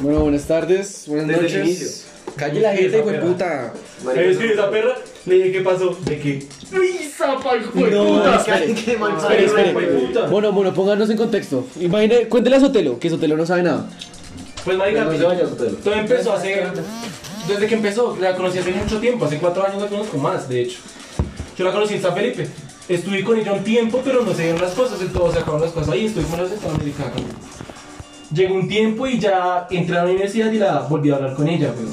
Bueno, buenas tardes, buenas Desde el noches. Calle la gente, hijo de puta. Es que esa perra, le dije, ¿qué pasó? De que. ¡Uy, zapa, hijo de puta! espere. Qué mal Espere, Hijo de espere. puta. Bueno, bueno, pónganos en contexto. Imagine, cuéntele a Sotelo, que Sotelo no sabe nada. Pues, marica, No se vaya, Sotelo. todo empezó hace. Desde que empezó, la conocí hace mucho tiempo, hace cuatro años la conozco más, de hecho. Yo la conocí en San Felipe. Estuve con ella un tiempo, pero no se dieron las cosas, todo se acabaron las cosas ahí, estuve con ella en Centroamericana. Llegó un tiempo y ya entré a la universidad y la volví a hablar con ella, pero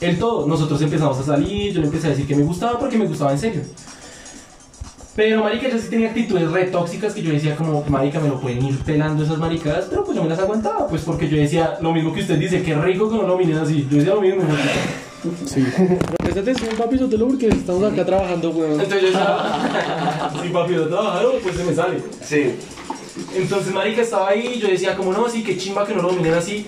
el todo, nosotros empezamos a salir, yo le empecé a decir que me gustaba porque me gustaba en serio. Pero marica, ella sí tenía actitudes re tóxicas que yo decía como, marica, me lo pueden ir pelando esas maricadas, pero pues yo me las aguantaba, pues porque yo decía lo mismo que usted dice, qué rico que no lo miren así, yo decía lo mismo. Sí. Presta atención, papi Sotelo, porque estamos acá trabajando, weón. Entonces yo decía, si papi no trabajaron, pues se me sale. Sí. Entonces, marica, estaba ahí y yo decía como, no, sí, qué chimba que no lo miren así.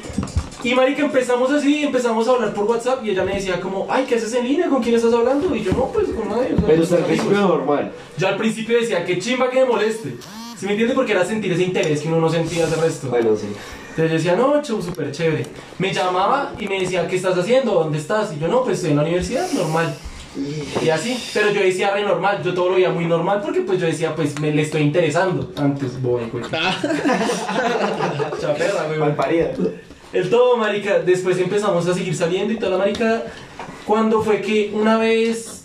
Y marica, empezamos así, empezamos a hablar por WhatsApp y ella me decía como, ay, ¿qué haces en línea? ¿Con quién estás hablando? Y yo, no, pues con nadie. o sea, Pero al principio amigos". normal. Yo al principio decía, qué chimba que me moleste. ¿Sí me entiende? Porque era sentir ese interés que uno no sentía de resto. Bueno, sí. Entonces yo decía, no, chau, súper chévere. Me llamaba y me decía, ¿qué estás haciendo? ¿Dónde estás? Y yo, no, pues estoy en la universidad, normal. Y así, pero yo decía re normal, yo todo lo veía muy normal porque pues yo decía, pues me le estoy interesando. Antes, boy, güey. Chaperra, güey. Malparida. El todo, marica. Después empezamos a seguir saliendo y toda la marica. Cuando fue que una vez.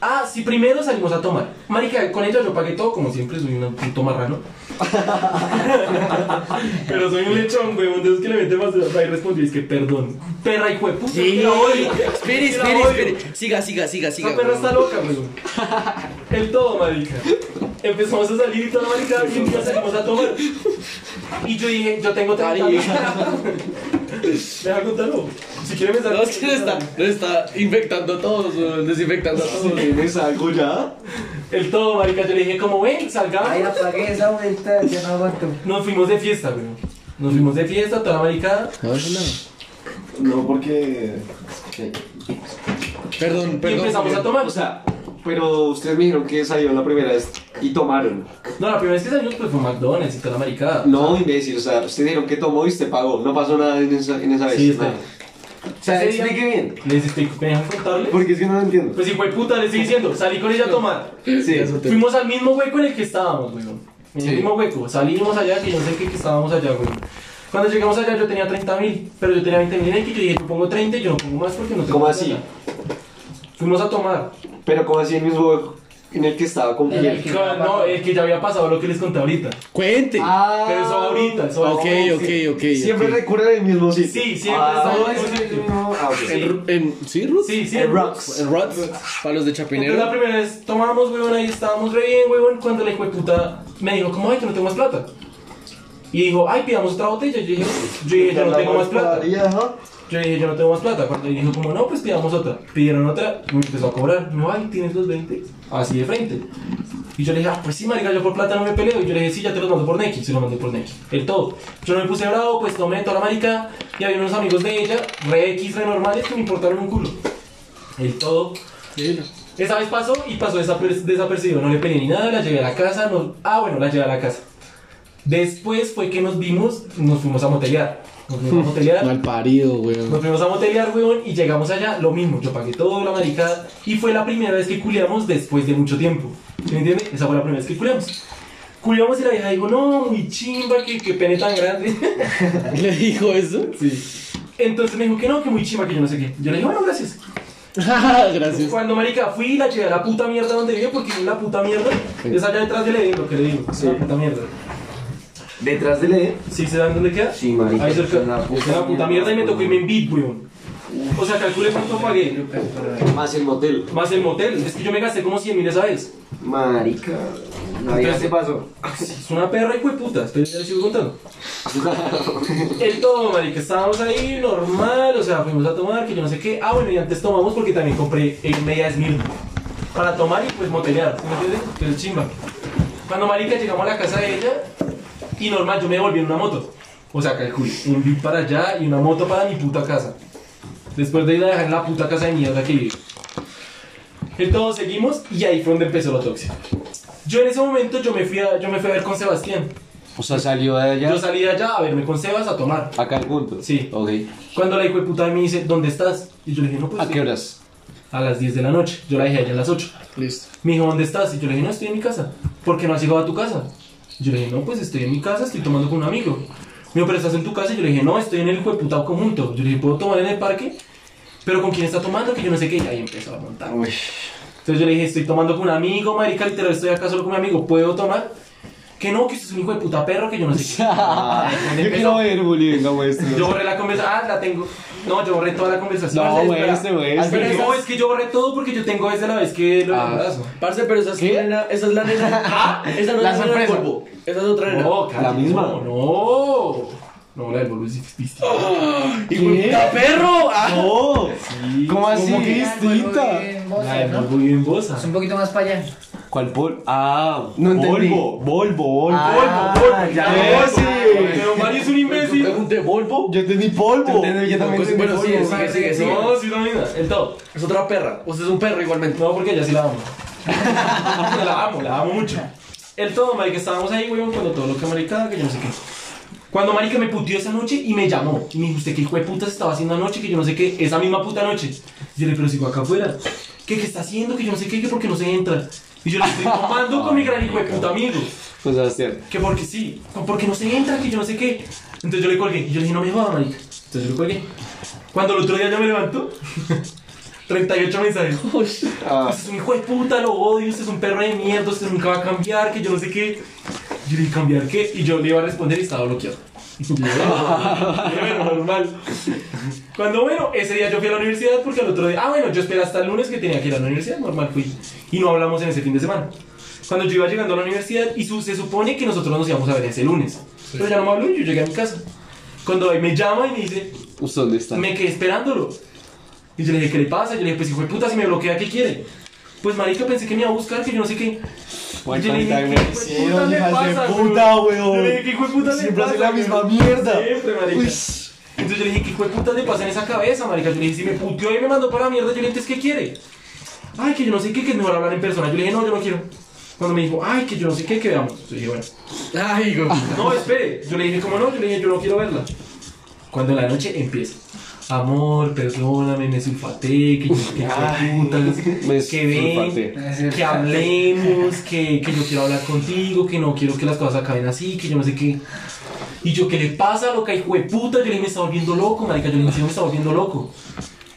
Ah, sí, primero salimos a tomar. Marica, con ella yo pagué todo, como siempre, soy un puto marrano. Pero soy un lechón, güey. Entonces que le mete más de Ahí respondí, es que perdón. Perra, de puta. Sí. la odio. Espere, la espere, espere. Siga, siga, siga, siga. Esa perra weón. está loca, güey. El todo, marica. Empezamos a salir y toda la marica y un día salimos a tomar. Y yo dije, yo tengo 30 mil. Deja contarlo. Si quiere me No, es que nos está, nos está infectando a todos, weón, desinfectando a todos. ¿Tienes algo ya? El todo, marica. Yo le dije, como ven, salgamos. Ay, apagué esa vuelta, ya no aguanto. Nos fuimos de fiesta, güey. Nos fuimos de fiesta, toda la marica. No, porque. Perdón, Y perdón. empezamos a tomar. O sea, pero ustedes me dijeron que salieron la primera vez y tomaron. No, la primera vez que salimos pues fue McDonald's y toda la maricada. No, imbécil. O sea, ustedes dijeron que tomó y usted pagó. No pasó nada en esa, en esa vez. Sí, está. O sea, Ese día- explique bien. Les estoy, ¿me dejan contarles? Porque es que no lo entiendo. Pues de puta, les estoy diciendo, salí con ella a tomar. Sí. Fuimos al mismo hueco en el que estábamos, güey. En el Sí. mismo hueco. Salimos allá, que yo sé que, que estábamos allá, güey. Cuando llegamos allá yo tenía 30 mil, pero yo tenía 20 mil en X, yo dije, yo pongo 30 y yo no pongo más porque no tengo ¿Cómo así? Fuimos a tomar. Pero como así el mismo hueco en el que estaba con En el quién. que- No, el que ya había pasado lo que les conté ahorita. Cuente. Ah, Pero eso ahorita, eso ok, ahorita. ok, ok. Siempre ok. recurren al mismo sitio. Sí, siempre Ah, no, ah. En, en, ¿Sí, Ruth? Sí, sí, En en Rocks. En Rods, para los de Entonces la Chapinero. primera vez tomamos, weón, ahí estábamos re bien, weón, cuando la hijo de puta me dijo, como, ay, que no tengo más plata. Y dijo, ay, pidamos otra botella. Yo dije, yo, dije, yo no tengo más plata. Yo dije, yo no tengo más plata. Cuando dijo, como, no, pues pidamos otra. Pidieron otra, me empezó a cobrar. No, ay, tienes los 20. Así de frente. Y yo le dije, ah, pues sí, marica, yo por plata no me peleo. Y yo le dije, sí, ya te los mando por Neki. Se lo mandé por Neki. El todo. Yo no me puse bravo, pues tomé toda la marica. Y había unos amigos de ella, re X, re normales, que me importaron un culo. El todo. Esa vez pasó y pasó desaper- desapercibido. No le peleé ni nada, la llevé a la casa. No... Ah, bueno, la llevé a la casa. Después fue que nos vimos, nos fuimos a motelear. Nos fuimos a motelear. Mal parido, Nos weón. fuimos a motelear, weón, y llegamos allá, lo mismo, yo pagué todo la maricada, y fue la primera vez que culiamos después de mucho tiempo. ¿Sí me entiende? Esa fue la primera vez que culiamos. Culiamos y la vieja dijo, no, muy chimba, que, que pene tan grande. ¿Le dijo eso? sí. Entonces me dijo que no, que muy chimba, que yo no sé qué. Yo le dije, bueno, gracias. Gracias. Cuando marica fui la llevé a la puta mierda donde vive, porque es la puta mierda es allá detrás de Edén, lo que le digo. Es la puta mierda. Detrás de E. ¿Sí se dan dónde queda? Sí, marica, Ahí cerca. es una puta mierda y me tocó irme en weón. O sea, calcule cuánto pagué. Más el motel. Más el motel. Es que yo me gasté como 100 mil esa vez. Marica. La vida se pasó. Es una perra de puta. Espera, ya les sigo contando. El todo, marica. Estábamos ahí normal. O sea, fuimos a tomar, que yo no sé qué. Ah, bueno, y antes tomamos porque también compré en media Smil para tomar y pues motelear. ¿Sí me entiendes? Que es chimba. Cuando marica llegamos a la casa de ella y normal, yo me volví en una moto. O sea, calculé. Un beat para allá y una moto para mi puta casa. Después de ir a dejar en la puta casa de mierda que vive. Entonces seguimos y ahí fue donde empezó lo tóxico. Yo en ese momento yo me fui a, yo me fui a ver con Sebastián. O sea, salió de allá Yo salí de allá a verme con Sebas a tomar. a Cancún. Sí. Ok. Cuando la hijo de puta me dice, ¿dónde estás? Y yo le dije, no, pues ¿A qué horas? a las 10 de la noche. Yo la dejé allá a las 8. Listo. Me dijo, ¿dónde estás? Y yo le dije, no, estoy en mi casa. ¿Por qué no has llegado a tu casa? Yo le dije, no, pues estoy en mi casa, estoy tomando con un amigo. Me dijo, ¿pero estás en tu casa? Y yo le dije, no, estoy en el hijo de puta conjunto. Yo le dije, ¿puedo tomar en el parque? ¿Pero con quién está tomando? Que yo no sé qué. Y ahí empezó a montar. Uy. Entonces yo le dije, estoy tomando con un amigo, marica, literal, estoy acá solo con mi amigo, ¿puedo tomar? Que no, que usted es un hijo de puta perro, que yo no sé qué. Ah, ¿Dónde yo quiero ver, Juli, venga, muestra. Yo borré la conversación. Ah, la tengo. No, yo borré toda la conversación. No, muestre, espera. muestre. Pero no, es que yo borré todo porque yo tengo desde la vez que lo Ah. Parce, pero esa es ¿Qué? la nena. Esa es la nena. Ah, esa no La es la nena del sorpresa. polvo. Esa es otra nena. No, La misma. No, no. No, la del Volvo es distinta. ¡Hijo de puta perro! Ah. No. Sí. ¿Cómo así? Ya, distinta. En Bosa, La del ¿no? Volvo bien bosa. Es un poquito más para allá. ¿Cuál polvo? Ah, No entendí. Volvo, Volvo, Volvo. Ah, Volvo, Volvo. ya, sí. Pero Mario es un imbécil. pregunté Volvo. Yo entendí polvo. Entendí, yo también entendí bueno, sigue, sigue, sigue, sigue. No, sí, misma. El todo. Es otra perra. Usted es un perro igualmente. No, porque ella sí la amo. la amo, la amo mucho. El todo, marica, estábamos ahí, weón, cuando todo lo que marica, que yo no sé qué. Cuando marica me putió esa noche y me llamó. Y me dijo, ¿usted qué hijo de puta se estaba haciendo anoche? Que yo no sé qué, esa misma puta noche. Y yo le dije, pero sigo acá afuera. ¿Qué, qué está haciendo? Que yo no sé qué, que porque no se entra. Y yo le estoy tomando con mi gran hijo de puta amigo. Pues Sebastián. Que porque sí, porque no se entra, que yo no sé qué. Entonces yo le colgué. Y yo le dije, no me jodas, marica. Entonces yo le colgué. Cuando el otro día ya me levantó, 38 mensajes. Ah. Usted es un hijo de puta, lo odio, usted es un perro de mierda, usted nunca va a cambiar, que yo no sé qué. Yo le dije, ¿cambiar qué? Y yo le iba a responder y estaba bloqueado. Y bueno, normal. Cuando, bueno, ese día yo fui a la universidad porque al otro día, ah, bueno, yo esperé hasta el lunes que tenía que ir a la universidad, normal fui. Y no hablamos en ese fin de semana. Cuando yo iba llegando a la universidad y su- se supone que nosotros nos íbamos a ver ese lunes. Pero ya no me habló y yo llegué a mi casa. Cuando él me llama y me dice, ¿Usted dónde está? me quedé esperándolo. Y yo le dije, ¿qué le pasa? Yo le dije, pues hijo de puta, si me bloquea, ¿qué quiere? Pues marica, pensé que me iba a buscar, que yo no sé qué. Y yo le dije, cuánta ¿qué hijo de puta le hijas de pasa, puta, weón? Yo le dije, ¿qué puta le Siempre hace la misma mierda. Siempre, marica. Entonces yo le dije, ¿qué hijo de puta le pasa en esa cabeza, marica? Yo le dije, si me puteó y me mandó para la mierda, yo le dije, ¿qué quiere? Ay, que yo no sé qué, que es mejor hablar en persona. Yo le dije, no, yo no quiero. Cuando me dijo, ay, que yo no sé qué, que veamos. Yo dije, bueno. Ay. No, espere. Yo le dije, ¿cómo no? Yo le dije, yo no quiero verla. Cuando la noche empieza. Amor, perdóname, me sulfaté, que yo que hijo de puta, Me que ven, que hablemos, que, que yo quiero hablar contigo, que no quiero que las cosas acaben así, que yo no sé qué. Y yo, ¿qué le pasa, loca, hijo de puta? Yo le dije, me está volviendo loco, marica, yo le dije, "Sí, me está volviendo loco.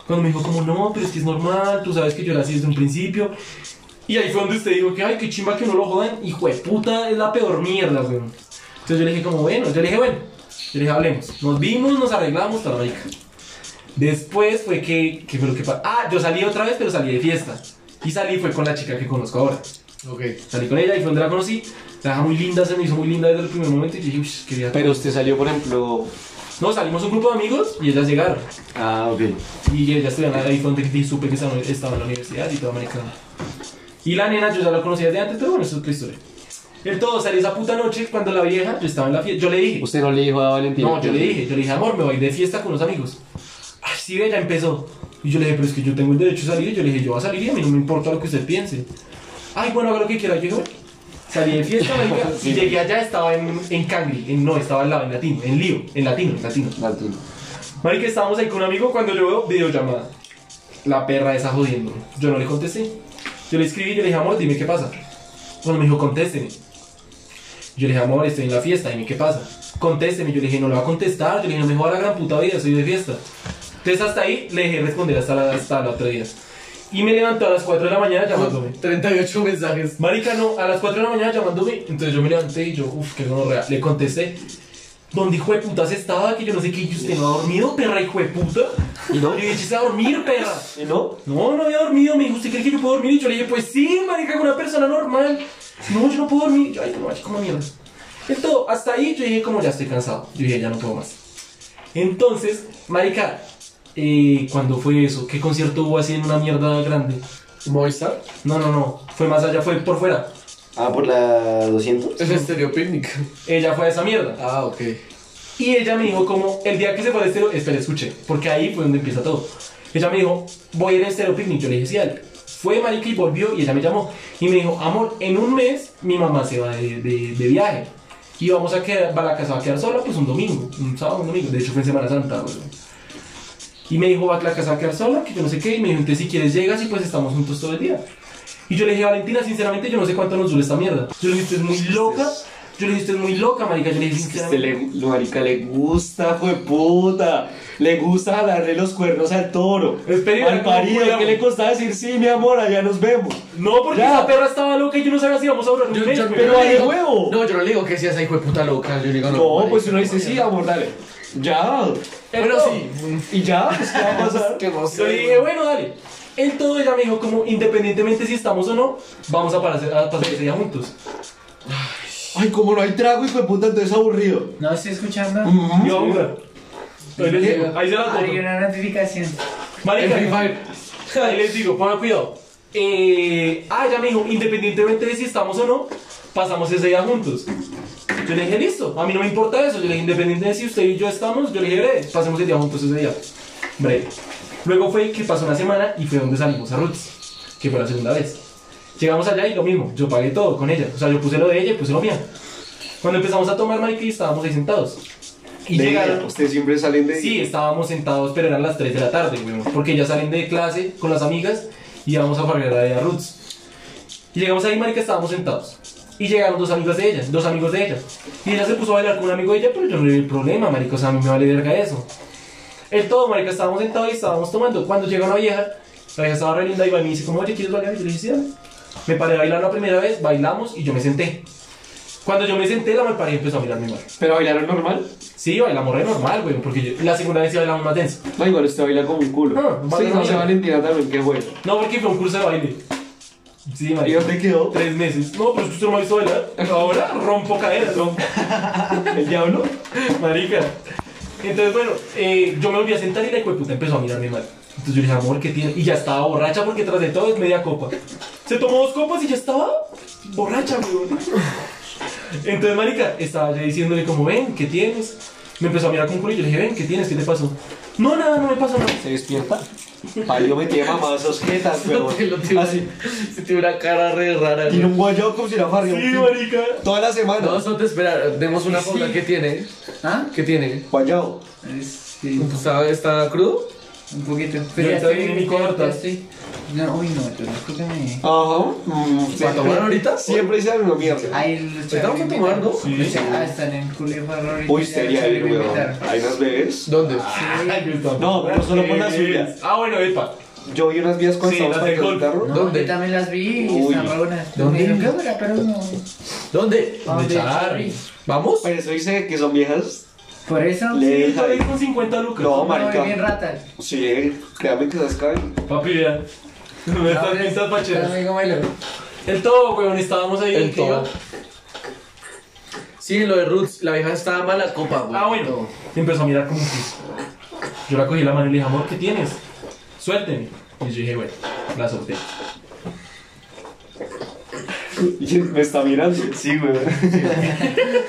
Cuando me dijo, como no, pero es que es normal, tú sabes que yo era así desde un principio. Y ahí fue donde usted dijo que, ay, qué chimba que no lo jodan. Hijo de puta, es la peor mierda, weón. Entonces yo le dije, como, bueno, yo le dije, bueno, yo le dije, hablemos. Nos vimos, nos arreglamos, toda la marica. Después fue que, ¿qué fue lo que pasó? Ah, yo salí otra vez, pero salí de fiesta. Y salí fue con la chica que conozco ahora. Ok. Salí con ella y fue donde la conocí. La dejaba muy linda, se me hizo muy linda desde el primer momento y dije, uff, quería... Pero usted salió, por ejemplo. No, salimos un grupo de amigos y ellas llegaron. Ah, ok. Y ella estudiaba ahí fue donde supe que estaba en la universidad y todo americano. Y la nena yo ya la conocía desde antes, pero bueno, eso es otra historia. El todo salió esa puta noche cuando la vieja, yo estaba en la fiesta, yo le dije, Usted no le dijo a Valentina. no, yo le dije, yo le dije, amor, me voy de fiesta con los amigos. Ay, sí, ve, ya empezó. Y yo le dije, pero es que yo tengo el derecho a salir. Y yo le dije, yo voy a salir y a mí no me importa lo que usted piense. Ay, bueno, haga lo que quiera. Yo dije. Salí de fiesta, marica, y llegué allá, estaba en, en Cangri, en, no, estaba al lado, en latino, en lío, en latino, en latino. Latino. Marica, estábamos ahí con un amigo cuando yo veo videollamada. La perra esa jodiendo. Yo no le contesté. Yo le escribí, yo le dije, amor, dime qué pasa. Bueno, me dijo, contésteme. Yo le dije, amor, estoy en la fiesta, dime qué pasa. Contésteme. Yo le dije, no le va a contestar. Yo le dije, no me joda la gran puta vida, soy de fiesta. Entonces hasta ahí le dejé responder hasta, la, hasta el otro día. Y me levantó a las 4 de la mañana llamándome. 38 mensajes. Marica, no, a las 4 de la mañana llamándome. Entonces yo me levanté y yo, uff, qué gonorrea. Le contesté. ¿Dónde hijo de putas estaba? Que yo no sé qué. ¿Y usted no ha dormido, perra, hijo de puta? ¿Y no? Yo le dije, "Échese a dormir, perra. ¿Y no? No, no había dormido. Me dijo, ¿usted cree que yo puedo dormir? Y yo le dije, pues sí, marica, con una persona normal. No, yo no puedo dormir. Yo, ay, como, ay, como mierda. Entonces, hasta ahí yo dije, como ya estoy cansado. Yo dije, ya no puedo más. Entonces, marica, eh, ¿cuándo fue eso? ¿Qué concierto hubo así en una mierda grande? Movistar. No, no, no. Fue más allá, fue por fuera. Ah, por la 200. Es Stereo Picnic. Ella fue a esa mierda. Ah, ok. Y ella me dijo como, el día que se fue al estero, espera, escuche, porque ahí fue donde empieza todo. Ella me dijo, voy a ir al estero picnic. Yo le dije, sí, dale. Fue marica y volvió y ella me llamó. Y me dijo, amor, en un mes mi mamá se va de, de- de viaje. Y vamos a quedar, va la casa va a quedar sola, pues un domingo, un sábado, un domingo. De hecho fue en Semana Santa, güey. Y me dijo, va la casa va a quedar sola, que yo no sé qué. Y me dijo, entonces si quieres llegas y pues estamos juntos todo el día. Y yo le dije, Valentina, sinceramente yo no sé cuánto nos dura esta mierda. Yo le dije, usted es muy loca. Yo le dije, usted es muy loca, marica. Yo le dije, Este sinceramente. le, marica le gusta, fue puta. Le gusta jalarle los cuernos al toro. Espere, al ¿cómo parido? ¿qué le costaba decir sí, mi amor? Allá nos vemos. No, porque Ya. esa perra estaba loca y yo no sabía si íbamos a durar un Yo, mes, yo- pero hay le digo- huevo. No, yo no le digo que sea esa hijo de puta loca. Yo le digo, no. No, pues uno dice sí, amor, dale. Ya. Bueno, sí. Y ya, pues, ¿qué va a pasar? Que no Yo le dije, bueno, dale. En todo ella me dijo, como independientemente si estamos o no, vamos a pasar, a pasar ese día juntos. Ay, como no hay trago, hijo de puta, entonces aburrido. No estoy escuchando. Y vamos a jugar. Ahí les digo, ahí se la Hay foto. una notificación. Marica, El Free Fire. ahí les digo, pongan cuidado. Eh, ah, ella me dijo, independientemente de si estamos o no, pasamos ese día juntos. Yo le dije, listo, a mí no me importa eso. Yo le dije, independientemente de si usted y yo estamos, yo le dije, breve, pasemos el día juntos ese día. Breve. Luego fue que pasó una semana y fue donde salimos a Roots, que fue la segunda vez. Llegamos allá y lo mismo, yo pagué todo con ella. O sea, yo puse lo de ella y puse lo mío. Cuando empezamos a tomar, marica, y estábamos ahí sentados. Y De llegaron... ella, Ustedes siempre salen de Sí, estábamos sentados, pero eran las 3 de la tarde, güey. Porque ya salen de clase con las amigas y íbamos a pagar a Roots. Y llegamos ahí, marica, estábamos sentados. Y llegaron dos amigos de ella, dos amigos de ella. Y ella se puso a bailar con un amigo de ella, pero yo no vi el problema, marica. O sea, a mí me vale verga eso. El todo, marica, estábamos sentados y estábamos tomando. Cuando llega una vieja, la vieja estaba re linda y va y me dice, como, oye, ¿quieres bailar? Y yo le dije, sí, dale. Me paré a bailar la primera vez, bailamos y yo me senté. Cuando yo me senté, la y empezó a mirarme mal. ¿Pero bailaron normal? Sí, bailamos re normal, güey, porque yo- la segunda vez sí bailamos más denso. No, igual usted baila como un culo. Ah, sí, no bien. Valentina también, qué bueno. No, porque fue un curso de baile. Sí, ¿Y marica. dónde quedó? Tres meses. No, pero es que usted no me ha visto bailar. Ahora rompo caderas, rompo. ¿El diablo? Marica. Entonces, bueno, eh, yo me volví a sentar y la puta empezó a mirarme mal. Entonces yo le dije, amor, ¿qué tiene? Y ya estaba borracha porque tras de todo es media copa. Se tomó dos copas y ya estaba borracha, weón. Entonces, marica, estaba yo diciéndole como, ven, ¿qué tienes? Me empezó a mirar con culo y yo le dije, ven, ¿qué tienes? ¿Qué te pasó? No, nada, no me pasó nada. ¿Se despierta? Parido me tiene mamadas jetas, pero Lo tiene- así. Se tiene una cara re rara. Tiene un guayabo como si era Farrio. Sí, marica. Toda la semana. No, solo te espera. Demos una pausa. ¿Qué tiene? ¿Ah? ¿Qué tiene? Guayabo. Es- Sí, ¿Está, está crudo? Un poquito. Pero ya- corta. ya estoy. No, uy, no, yo escúchame. Ajá. ¿Va a tomar ahorita? Siempre dice la misma mierda. Ahí los vamos a tomar, ¿no? Sí. Ah, están en Culefa ahorita. Uy, sería me weón. invitaron. ¿Hay unas bebés? ¿Dónde? No, pero solo por la suya. Ah, bueno, epa. Yo vi unas vías cuando Sí, estábamos las para el carro. No, ¿Dónde? yo también las vi están buenas. ¿Dónde? Pero no. ¿Dónde? ¿A dónde? Charlie. ¿Vamos? Pero eso dice que son viejas. Por eso. Le- Sí, Deja ahí. con 50 lucas. No, No, marica. bien ratas. Sí, créame que esas caen. Papi, vea. Me estás No, pintas pacheras. amigo Melo. El todo, weón, estábamos ahí. El todo. Sí, lo de Roots. La vieja estaba mala copa, güey. Ah, bueno. Y empezó a mirar como que. Yo la cogí la mano y le dije, amor, ¿qué tienes? Suélteme. Y yo dije, bueno, la solté. Y me está mirando. Sí, güey.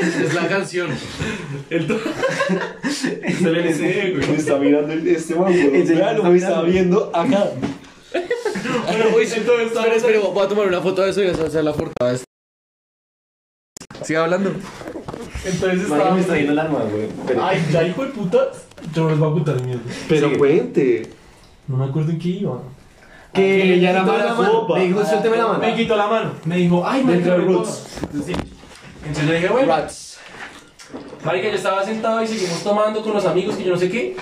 Es la canción. El todo. Se le dice, Me güey. está mirando el- este man, güey. ¿En serio? Véalo, me está viendo acá. Bueno, uy, el todo estaba. Espera, espera, voy a tomar una foto de eso y esa va a ser la portada. Sigue hablando. Entonces Marica, estaba. me está yendo el alma, güey. Pero- Ay, ya, hijo de puta. Yo no les voy a contar mierda. Pero cuente. No me acuerdo en qué iba. Que ella era quitó la mala copa. Me dijo, suélteme la Me mano. quitó la mano. Me dijo, ay, me entró Roots. Sí. Entonces yo dije, bueno. Rats. Marica, yo estaba sentado y seguimos tomando con los amigos que yo no sé qué.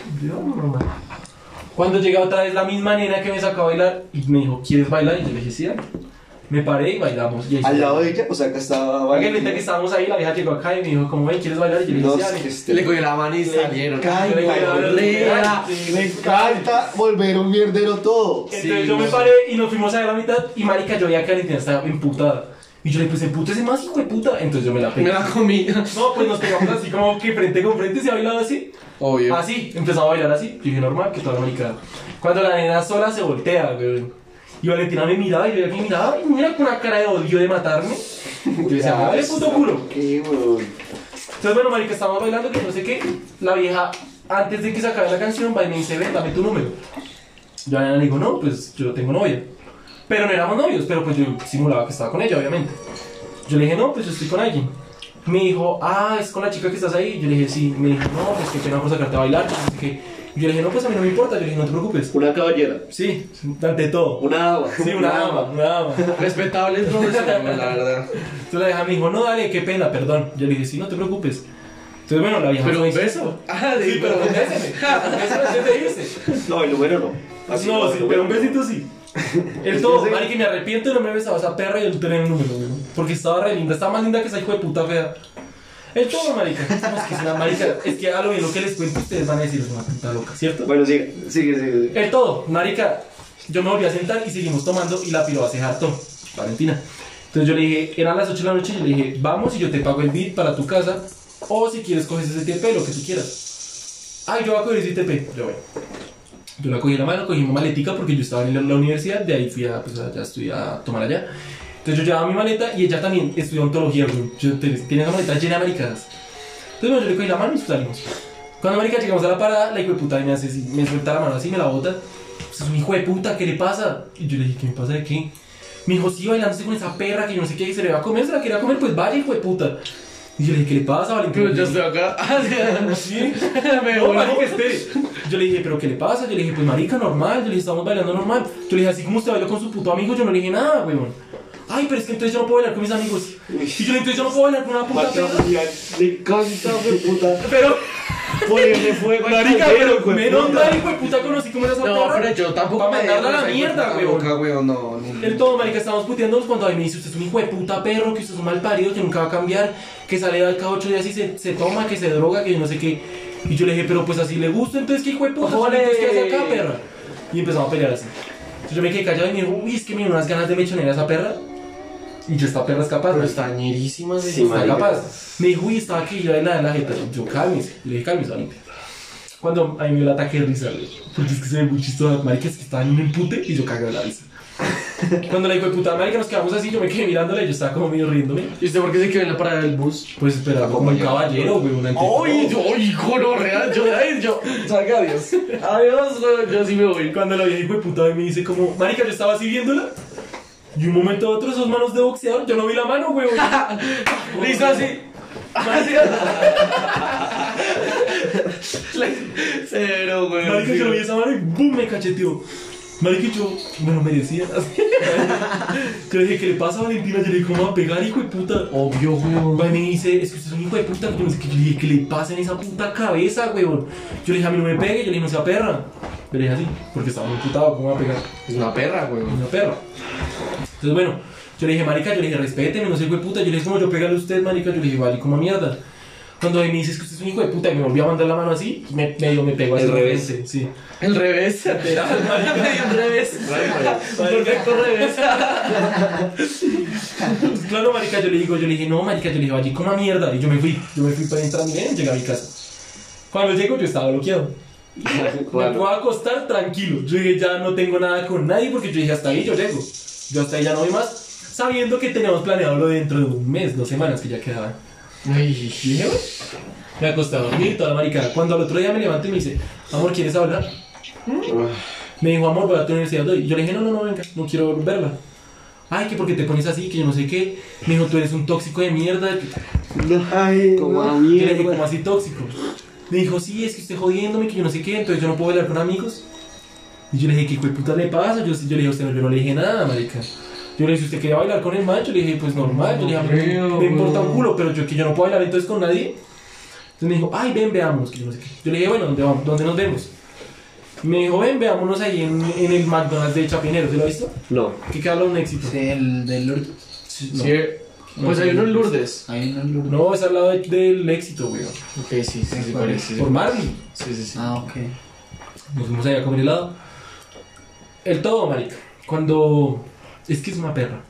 Cuando llega otra vez la misma nena que me sacó a bailar y me dijo, ¿quieres bailar? Y yo le dije, sí, dale". Me paré y bailamos. Y Al lado de ella, o sea, que estaba. Alguien ahorita que estábamos ahí, la vieja llegó acá y me dijo, como, ven, ¿quieres bailar? Y yo le dije, sí, es dale". que este- Le cogió la mano y salieron. Ay, Yo le dije, güey, "Dale, lea. dale". Me encanta volver un mierdero todo. Entonces Sí, yo me paré y nos fuimos a la mitad y marica, yo veía que Valentina estaba emputada. Y yo le puse, puta ese más hijo de puta. Entonces yo me la Me pegué. la comí. No, pues nos pegamos así como que frente con frente, se ha bailado así. Obvio. Así, empezamos a bailar así. Yo dije, normal, que toda la marica. Cuando la nena sola se voltea, güey. Y Valentina me miraba y yo que miraba y mira con una cara de odio de matarme. Yo decía, vale puto culo. Entonces, bueno, marica, estábamos bailando que no sé qué. La vieja, antes de que se acabe la canción, va y me dice, ven, dame tu número. Yo a le digo, no, pues yo tengo novia. Pero no éramos novios, pero pues yo simulaba que estaba con ella, obviamente. Yo le dije, no, pues yo estoy con alguien. Me dijo, ah, es con la chica que estás ahí. Yo le dije, sí. Me dijo, no, pues qué pena por sacarte a bailar. que sé qué. Y yo le dije, no, pues a mí no me importa. Yo le dije, no te preocupes. Una caballera. Sí, ante todo. Una dama. Sí, una dama, una dama. Respetable es profesional, la verdad. Entonces la vieja me dijo, no, dale, qué pena, perdón. Yo le dije, sí, no te preocupes. Entonces, bueno, la vieja Pero un beso. Ah, Sí, pero un de irse. No, el número no. Así no, sí, pero un besito sí. El todo, y me arrepiento de no me besaba esa perra y el el número. Porque estaba re linda, estaba más linda que esa hijo de puta fea. El todo, marica. No, es que es una marica. Es que a lo bien lo que les cuento, ustedes van a decir es una puta loca, ¿cierto? Bueno, sigue, sigue, sigue. El todo, marica. Yo me volví a sentar y seguimos tomando y la piroba se hartó. Valentina. Entonces yo le dije, eran las 8 de la noche y yo le dije, vamos y yo te pago el beat para tu casa. O si quieres coges ese TP, lo que tú quieras. Ay, yo voy a coger ese TP. Yo voy. Yo la cogí en la mano, cogí mi maletica porque yo estaba en la, la universidad, de ahí fui a, pues, a, ya estudié a tomar allá. Entonces yo llevaba mi maleta y ella también estudió ontología, güey. Yo, te- tiene esa maleta llena de maricadas. Entonces bueno, yo le cogí la mano y salimos. Cuando marica llegamos a la parada, la hijo de puta me hace así, me suelta la mano así, me la bota. Pues es un hijo de puta, ¿qué le pasa? Y yo le dije, ¿qué me pasa de qué? Me dijo, sí, bailándose con esa perra que yo no sé qué, y se le va a comer, se la quería comer, pues vaya, hijo de puta. Y yo le dije, ¿qué le pasa, Valentín? Pero yo estoy acá. Sí. Me No, voy. marica, espere. Yo le dije, ¿pero qué le pasa? Yo le dije, pues marica, normal. Yo le dije, estamos bailando normal. Yo le dije, así como usted bailó con su puto amigo, yo no le dije nada, weón. Ay, pero es que entonces yo no puedo bailar con mis amigos. Y yo le dije, entonces yo no puedo bailar con una puta mundial. Le encanta, puta. Pero, Ponerle fuego marica, pero menos puta. mal, hijo de puta, conocí cómo era esa No, pero yo tampoco. Pa' mandarla a la mierda, weón. No, no. El todo, marica, estábamos puteándonos cuando a mí me dice, usted es un hijo de puta perro, que usted es un mal parido, que nunca va a cambiar, que sale al cada ocho días y se, se toma, que se droga, que yo no sé qué. Y yo le dije, pero pues así le gusta, entonces qué hijo de puta, entonces, ¿qué hace acá, perra? Y empezamos a pelear así. Entonces yo me quedé callado y me dijo, uy, es que me dio unas ganas de mechonear a esa perra. Y yo, esta perra es capaz. Pero está ñerísima, Sí, Está capaz. Me dijo, uy, estaba aquí, yo en la, en la jeta. Yo, cálmese. Le dije, cálmese, Valentín. Cuando a mí me dio el ataque de risa, porque es que se ve muy chistoso, marica, es que estaba en un empute y yo cagué de la risa. Cuando la hijo de puta marica nos quedamos así, yo me quedé mirándola y yo estaba como medio riéndome. ¿Y usted por qué se quedó en la parada del bus? Pues espera, como un caballero, güey, una ¡Ay, yo, hijo, no, real! Yo, ay, yo, salga, adiós. Adiós, yo sí me voy. Cuando la vieja hijo de puta me dice como, marica, yo estaba así viéndola. Y un momento a otro, esos manos de boxeador, yo no vi la mano, güey. Le hizo así. Así. Cero, güey. Marica, yo vi esa mano y ¡boom! me cacheteó. Marica, yo me lo merecía. yo le dije, ¿qué le pasa a Valentina? Yo le dije, ¿cómo va a pegar, hijo de puta? Obvio, güey. Y me dice, es que usted es un hijo de puta, yo no sé qué. Yo le dije, ¿qué le pasa en esa puta cabeza, weón? Yo le dije, a mí no me pegue, yo le dije, no sea perra. Yo le dije así, porque estaba muy putado, ¿cómo va a pegar? Es una perra, güey. Una perra. Entonces, bueno, yo le dije, marica, yo le dije, respéteme, no sé, hijo de puta. Yo le dije, como yo pégale a usted, marica, yo le dije, vale, como mierda. Cuando me dice, es que usted es un hijo de puta, y me volvió a mandar la mano así, y me, medio me pegó así. El revés. Sí. El revés. El revés. Perfecto revés. Claro, marica, yo le digo, yo le dije, no, marica, yo le dije, vaya, como mierda. Y yo me fui, yo me fui para entrar bien, llegué a mi casa. Cuando llego, yo estaba bloqueado. Me puedo acostar tranquilo. Yo dije, ya no tengo nada con nadie porque yo dije, hasta ahí yo llego. Yo hasta ahí ya no voy más, sabiendo que teníamos planeado lo de dentro de un mes, dos semanas que ya quedaban. Ay, dije, me acosté a dormir toda la maricada. Cuando al otro día me levanto y me dice, amor, ¿quieres hablar? Me dijo, amor, voy a tu universidad hoy. Y yo le dije, no, no, no, venga, no quiero verla. Ay, que porque te pones así, que yo no sé qué. Me dijo, tú eres un tóxico de mierda. Ay, como a Yo le dije, mierda. ¿cómo así tóxico? Me dijo, sí, es que estoy jodiéndome, que yo no sé qué, entonces yo no puedo bailar con amigos. Y yo le dije, ¿qué hijo de puta le pasa? Yo, yo le dije, a usted no, yo no le dije nada, marica. Yo le dije, si usted quería bailar con el man, yo le dije, pues normal. Yo le dije, a mí creo, no me importa un culo, pero yo que yo no puedo bailar entonces con nadie. Entonces me dijo, ay, ven, veamos, que yo no sé qué. Yo le dije, bueno, ¿dónde, vamos? ¿dónde nos vemos? Me dijo, ven, veámonos ahí en, en el McDonald's de Chapinero, ¿se lo ha visto? No. Que queda un éxito. Sí, el del Lourdes. No. Sí. Pues hay uno en Lourdes. Ahí no el Lourdes. No, es al lado de- del éxito, weón. Ok, sí, sí, sí, parece. Por Marley. Sí, sí, sí. Ah, ok. Nos fuimos allá a comer helado. El todo, marica. Cuando... Es que es una perra.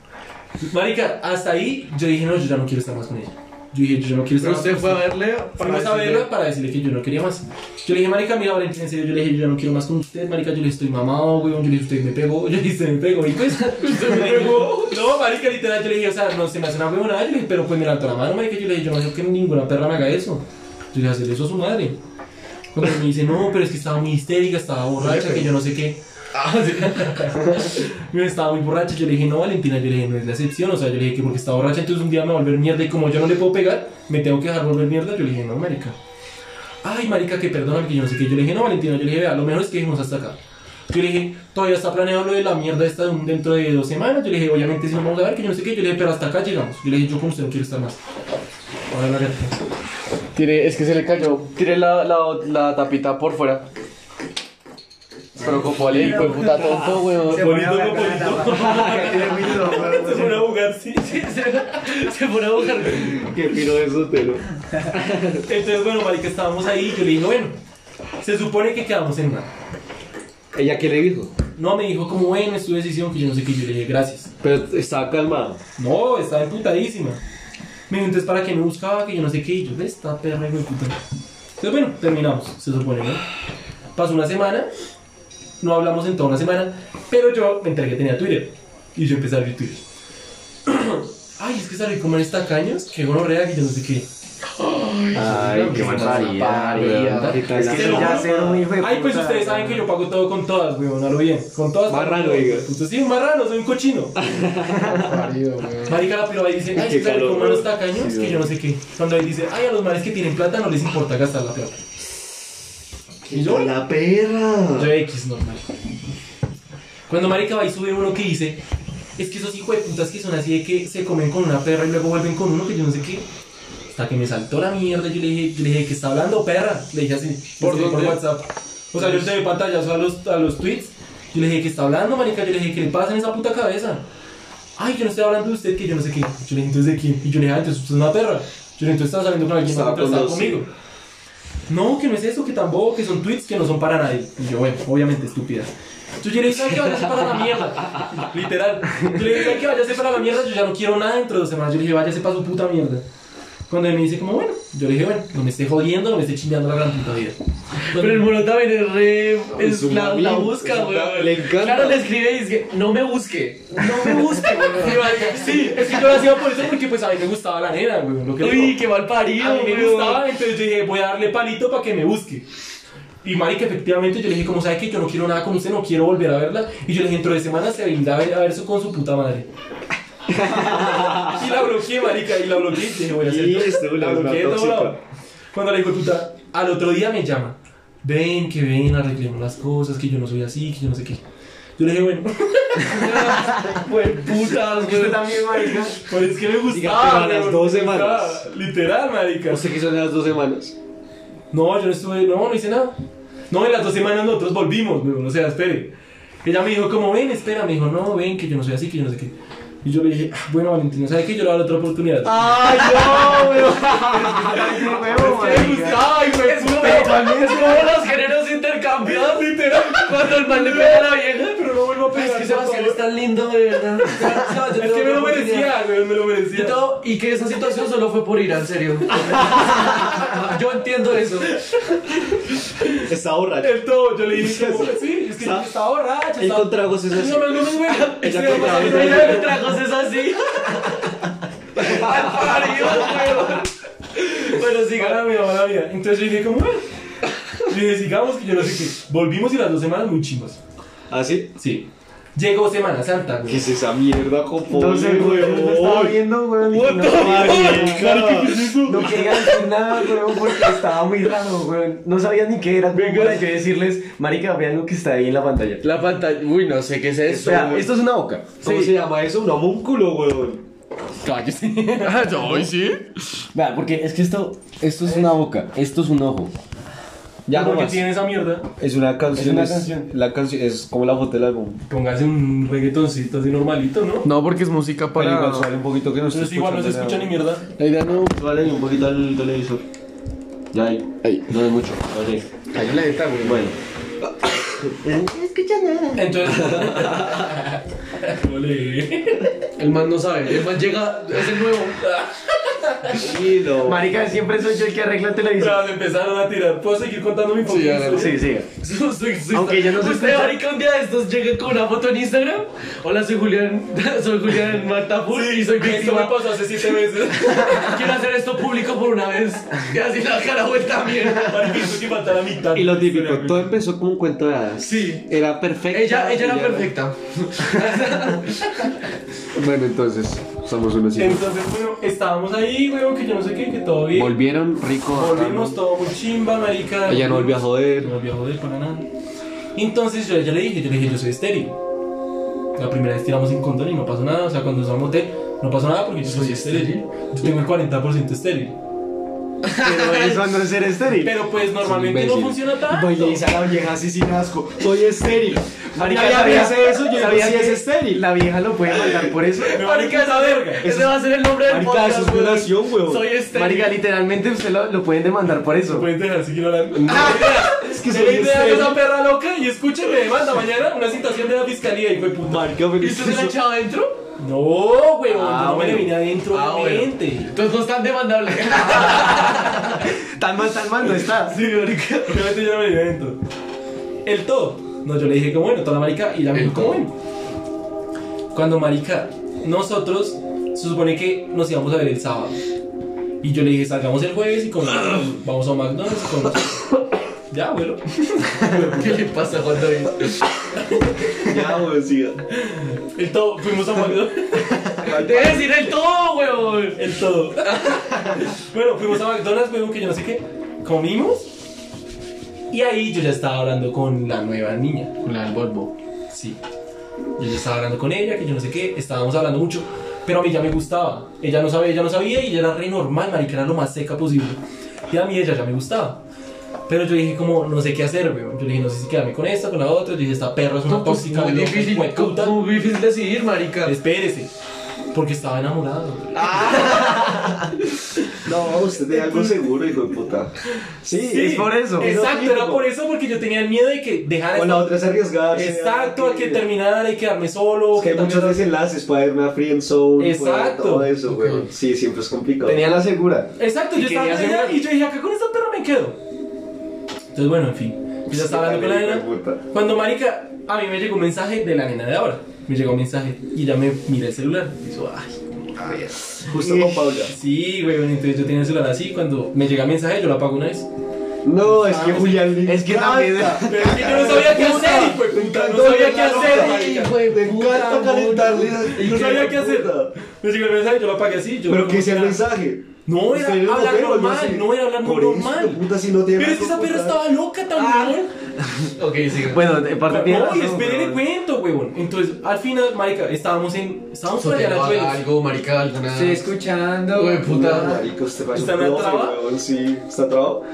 Marica, hasta ahí yo dije, no, yo ya no quiero estar más con ella. Yo dije, yo ya no quiero estar Pero más usted con fue a usted. verle Fuimos a decirle- verla para decirle que yo no quería más. Yo le dije, marica, mira, Valentina, en serio, yo le dije, yo ya no quiero más con usted, marica, yo le estoy mamado, weón, yo le dije, usted me pegó, yo le dije, usted me pegó, y pues, usted me pegó. No, marica, literal, yo le dije, o sea, no se me hace una huevonada, yo le dije, pero pues me levantó la mano, marica, yo le dije, yo no sé que ninguna perra me haga eso. Yo le dije, hacer eso a su madre. Cuando me dice, no, pero es que estaba muy histérica, estaba borracha, que yo no sé qué. Ah, sí. Yo estaba muy borracha, yo le dije, no, Valentina, yo le dije, no es la excepción, o sea, yo le dije que porque estaba borracha, entonces un día me va a volver mierda y como yo no le puedo pegar, me tengo que dejar volver mierda, yo le dije, no, marica. Ay, marica, que perdóname, que yo no sé qué. Yo le dije, no, Valentina, yo le dije, vea, lo mejor es que dejemos hasta acá. Yo le dije, todavía está planeado lo de la mierda esta de un- dentro de dos semanas. Yo le dije, obviamente si nos vamos a ver, que yo no sé qué. Yo le dije, pero hasta acá llegamos. Yo le dije, yo con usted no quiero estar más. Ahora la. Tiene, es que se le cayó. Tiene la, la, la tapita por fuera. Pero como le hijo de puta tonto, weón. Se pone. Se fue a jugar, sí. Se pone a buscar. Qué piro de sotero. Entonces, bueno, marica, estábamos ahí. Yo le dije, bueno, se supone que quedamos en nada. ¿Ella qué le dijo? No, me dijo, como, bueno, es tu decisión, que yo no sé qué. Yo le dije, gracias. Pero estaba calmado. No, estaba emputadísima. Me dijo, entonces, ¿para qué me buscaba? Que yo no sé qué. Y yo, "Ve, esta perra, hijo de puta. Entonces, bueno, terminamos, se supone, ¿no? Pasó una semana, no hablamos en toda una semana, pero yo me enteré que tenía Twitter. Y yo empecé a abrir Twitter. Ay, es que salí como en estacaños, que gonorrea, que yo no sé qué. Ay, qué barbaridad, weón. ¿Qué tal? Es que lo- ya ser un hijo de Ay, pues puta. ustedes saben que yo pago todo con todas, weón, a lo bien. Con todas. Marrano, diga. Pues sí, un marrano, soy un cochino. Marica, la piroba ahí dice, ay, que calor, como los tacaños, que yo no sé qué. Cuando ahí dice, ay, a los manes que tienen plata no les importa gastar la plata. Y yo, la perra! yo X normal. Cuando Marica va y sube uno que dice, es que esos hijos de putas que son así de que se comen con una perra y luego vuelven con uno que yo no sé qué. Hasta que me saltó la mierda, yo le dije, yo le dije que está hablando perra. Le dije así, ¿Por por, por dónde? WhatsApp. O sea, yo le doy pantallazo a los, a los tweets. Yo le dije que está hablando, marica. Yo le dije que le pasa en esa puta cabeza. Ay, yo no estoy hablando de usted, que yo no sé qué. Yo le dije, entonces de quién. Y yo le dije, ah, entonces usted es una perra. Yo le dije, entonces estaba saliendo con alguien más Estaba conmigo. No, que no es eso, que tan bobo, que son tweets que no son para nadie. Y yo, bueno, obviamente estúpida. Entonces yo le dije, ¿sabes qué? Váyase para la mierda. Literal. Yo le dije, ¿sabes qué? Váyase para la mierda, yo ya no quiero nada dentro de dos semanas. Yo le dije, váyase para su puta mierda. Cuando él me dice, como, bueno, yo le dije, bueno, no me esté jodiendo, no me esté chingando la gran puta vida. Pero el mono también es re. Es la, la busca, weón. le encanta. Claro, le escribe y dice: No me busque. No me busque, weón. Sí, es que yo lo hacía por eso porque pues a mí me gustaba la nena, güey. Lo que le Uy, digo. qué mal parido, a mí me weón. gustaba, entonces yo dije, voy a darle palito para que me busque. Y marica, efectivamente, yo le dije, como sabe que yo no quiero nada con usted, no quiero volver a verla. Y yo le dije, dentro de semanas se vendrá a ver, a ver eso con su puta madre. y la bloqueé, marica, y la bloqueé. Y dije, voy a hacer esto, la bloqueé todo lado. Cuando le dijo, puta, al otro día me llama. Ven, que ven, arreglemos las cosas, que yo no soy así, que yo no sé qué. Yo le dije, bueno, Fue putas, Usted weón. también, marica. pues es que me Diga, gustaba. pero a las dos semanas. Literal, marica. ¿Usted quiso en las dos semanas? No, yo no estuve, no, no hice nada. No, en las dos semanas nosotros volvimos, weón, o sea, espere. Ella me dijo, como, ven, espera, me dijo, no, ven, que yo no soy así, que yo no sé qué. Y yo le dije, ah, bueno, Valentina, ¿sabes qué? Yo le voy a dar otra oportunidad. ¡Ay, no, weón! es que me gustaba, y fue Es como, es como los géneros intercambiados. literal. Cuando el man le pega a la vieja. Pero pegar. Es que Sebastián es tan lindo, de verdad. Sebastián, Es que me lo merecía, weón, me lo Y, merecía. todo, y que esa situación solo fue por ir, en serio. Yo entiendo eso. Está borracho. El todo, yo le dije, como, sí, es que Sa- estaba borracha. El con tragos es así. No, no, no, no, güey. Es que Ella con tragos es así. Al parido, weón. Bueno, Mala siga. mala mía. Entonces yo dije, como, bueno. Yo dije, sigamos, que yo no sé qué. Volvimos y las dos semanas muy chimbas. ¿Así? Sí. Llegó Semana Santa, ¿Qué güey. es esa mierda, compadre? No sé, weón. Lo estaba viendo, weón. y no quería- No quería decir nada, weón, porque estaba muy raro, weón. No sabía ni qué era. Como para yo decirles, marica, vean lo que está ahí en la pantalla. La pantalla. Uy, no sé qué es eso. Espera, esto es una boca. ¿Cómo Sí. se llama eso? Un homúnculo, weón. Cállese. No, sí. Vea, porque es que esto, esto es una boca, esto es un ojo. Ya ¿Por qué tiene esa mierda? Es una canción. una canción. La canción es como la foto del álbum. Póngase un reggaetoncito así normalito, ¿no? No, porque es música Pero igual para. sale un poquito que no se Entonces igual no se escucha ni mierda. La idea no. Vale, un poquito al televisor. Ya ahí. Ahí. No es mucho. Vale. Ahí la neta, güey. Bueno. Entonces. Ole. El man no sabe. El man llega. Es el nuevo. Sí. Marica, siempre soy yo el que arregla el televisor. Pero me empezaron a tirar. ¿Puedo seguir contando mi Sí, hágale. Sí, sí. Aunque yo no sé Usted, marica, un día de estos llega con una foto en Instagram. Hola, soy Julián. Soy Julián Marta Full y soy Esto me pasó hace siete meses. Quiero hacer esto público por una vez. Y así la cara vuelta a mierda. Marica, eso que falta la mitad. Y lo típico, todo empezó como un cuento de hadas. Sí. Era perfecta. Ella, ella era ella perfecta. Bueno, entonces, somos unos hijos. Entonces, bueno, estábamos ahí, weón, que yo no sé qué, que todo bien. Volvieron rico. Volvimos todo muy chimba, marica. Ella no volvió a joder. No volvió a joder para nada. Entonces yo ya le dije, yo le dije, yo soy estéril. La primera vez tiramos sin condón y no pasó nada. O sea, cuando usamos motel, no pasó nada porque yo soy estéril. Yo tengo el 40% estéril. Pero eso no es ser estéril. Pero pues normalmente no funciona tanto. Voy a dice a la vieja así sin asco. Soy estéril. Marica, Ya, la vieja hace eso, yo digo, ¿sabías sí que es estéril. La vieja lo puede mandar por eso. Marica, esa verga. Ese va a ser el nombre del Marica, podcast. eso es violación, weón. Soy este. Marica, literalmente usted lo, lo pueden demandar por eso. Pueden dejar seguir hablando. Es que Se soy le idea esa perra loca y escuche, me demanda mañana una citación de la fiscalía y fue puta. Marica, ¿Y usted se la echaba adentro? No, weón, Ah, no me le bueno. vine adentro, Ah, bueno. Entonces no están demandables. Tan mal, tan mal no está. Sí, marica. Obviamente yo no me le vine adentro. El todo. No, yo le dije como bueno, toda la marica y la me dijo como bueno. Cuando marica, nosotros se supone que nos íbamos a ver el sábado. Y yo le dije, salgamos el jueves y comemos, vamos a McDonald's y comemos. Ya, bueno. ¿Qué le pasa Juan David? Ya, weón, siga. El todo, fuimos a McDonald's. Debe decir el todo, weón. El todo. bueno, fuimos a McDonald's, weón, que yo no sé qué. Comimos. Y ahí yo ya estaba hablando con la nueva niña. La del Volvo. Sí. Yo ya estaba hablando con ella, que yo no sé qué. Estábamos hablando mucho. Pero a mí ya me gustaba. Ella no sabía, ella no sabía y ella era re normal, marica, era lo más seca posible. Y a mí ella ya me gustaba. Pero yo dije como, no sé qué hacer, weón. Yo le dije, no sé si quedarme con esta, con la otra. Yo dije, esta perra es una tóxica, Muy difícil, muy difícil decidir, marica. Espérese. Porque estaba enamorado. No, usted tiene algo seguro, hijo de puta. Sí, es por eso. Exacto, era por eso porque yo tenía el miedo de que dejara O la otra es arriesgarse. Exacto, a que terminara y quedarme solo. Es que hay muchos desenlaces para irme a Free and Soul. Exacto. Todo eso, weón. Sí, siempre es complicado. Tenía la segura. Exacto, yo Y estaba con quería ella hacer- y yo dije, acá con esta perra me quedo. Entonces, bueno, en fin. Yo estaba hablando con la nena. Cuando, marica, a mí me llegó un mensaje de la nena de ahora. Me llegó un mensaje y ya me miré el celular. Y yo, ay, a ver. Justo con Paula. Sí, güey, entonces yo tenía el celular así. Cuando me llega el mensaje, yo lo apago una vez. No, es que Julián le Es que también- Pero es que yo no sabía qué hacer, hijo de puta. No sabía qué hacer, marica. Me encanta calentarle. No sabía qué hacer. Me llegó el mensaje, yo lo apagué así. Yo Pero que sea el mensaje. No, era hablar normal, no era hablar muy Por eso, normal. puta, si no tiene Pero es que esa perra estaba loca también. Ok, sigue. Bueno, de parte tiene No, y esperen el weón. cuento, huevón. Entonces, al final, marica, estábamos en. Estábamos por allá las algo, marica, alguna. Estoy escuchando. Güey, Puta, usted ¿Está en traba? Sí, está trabado.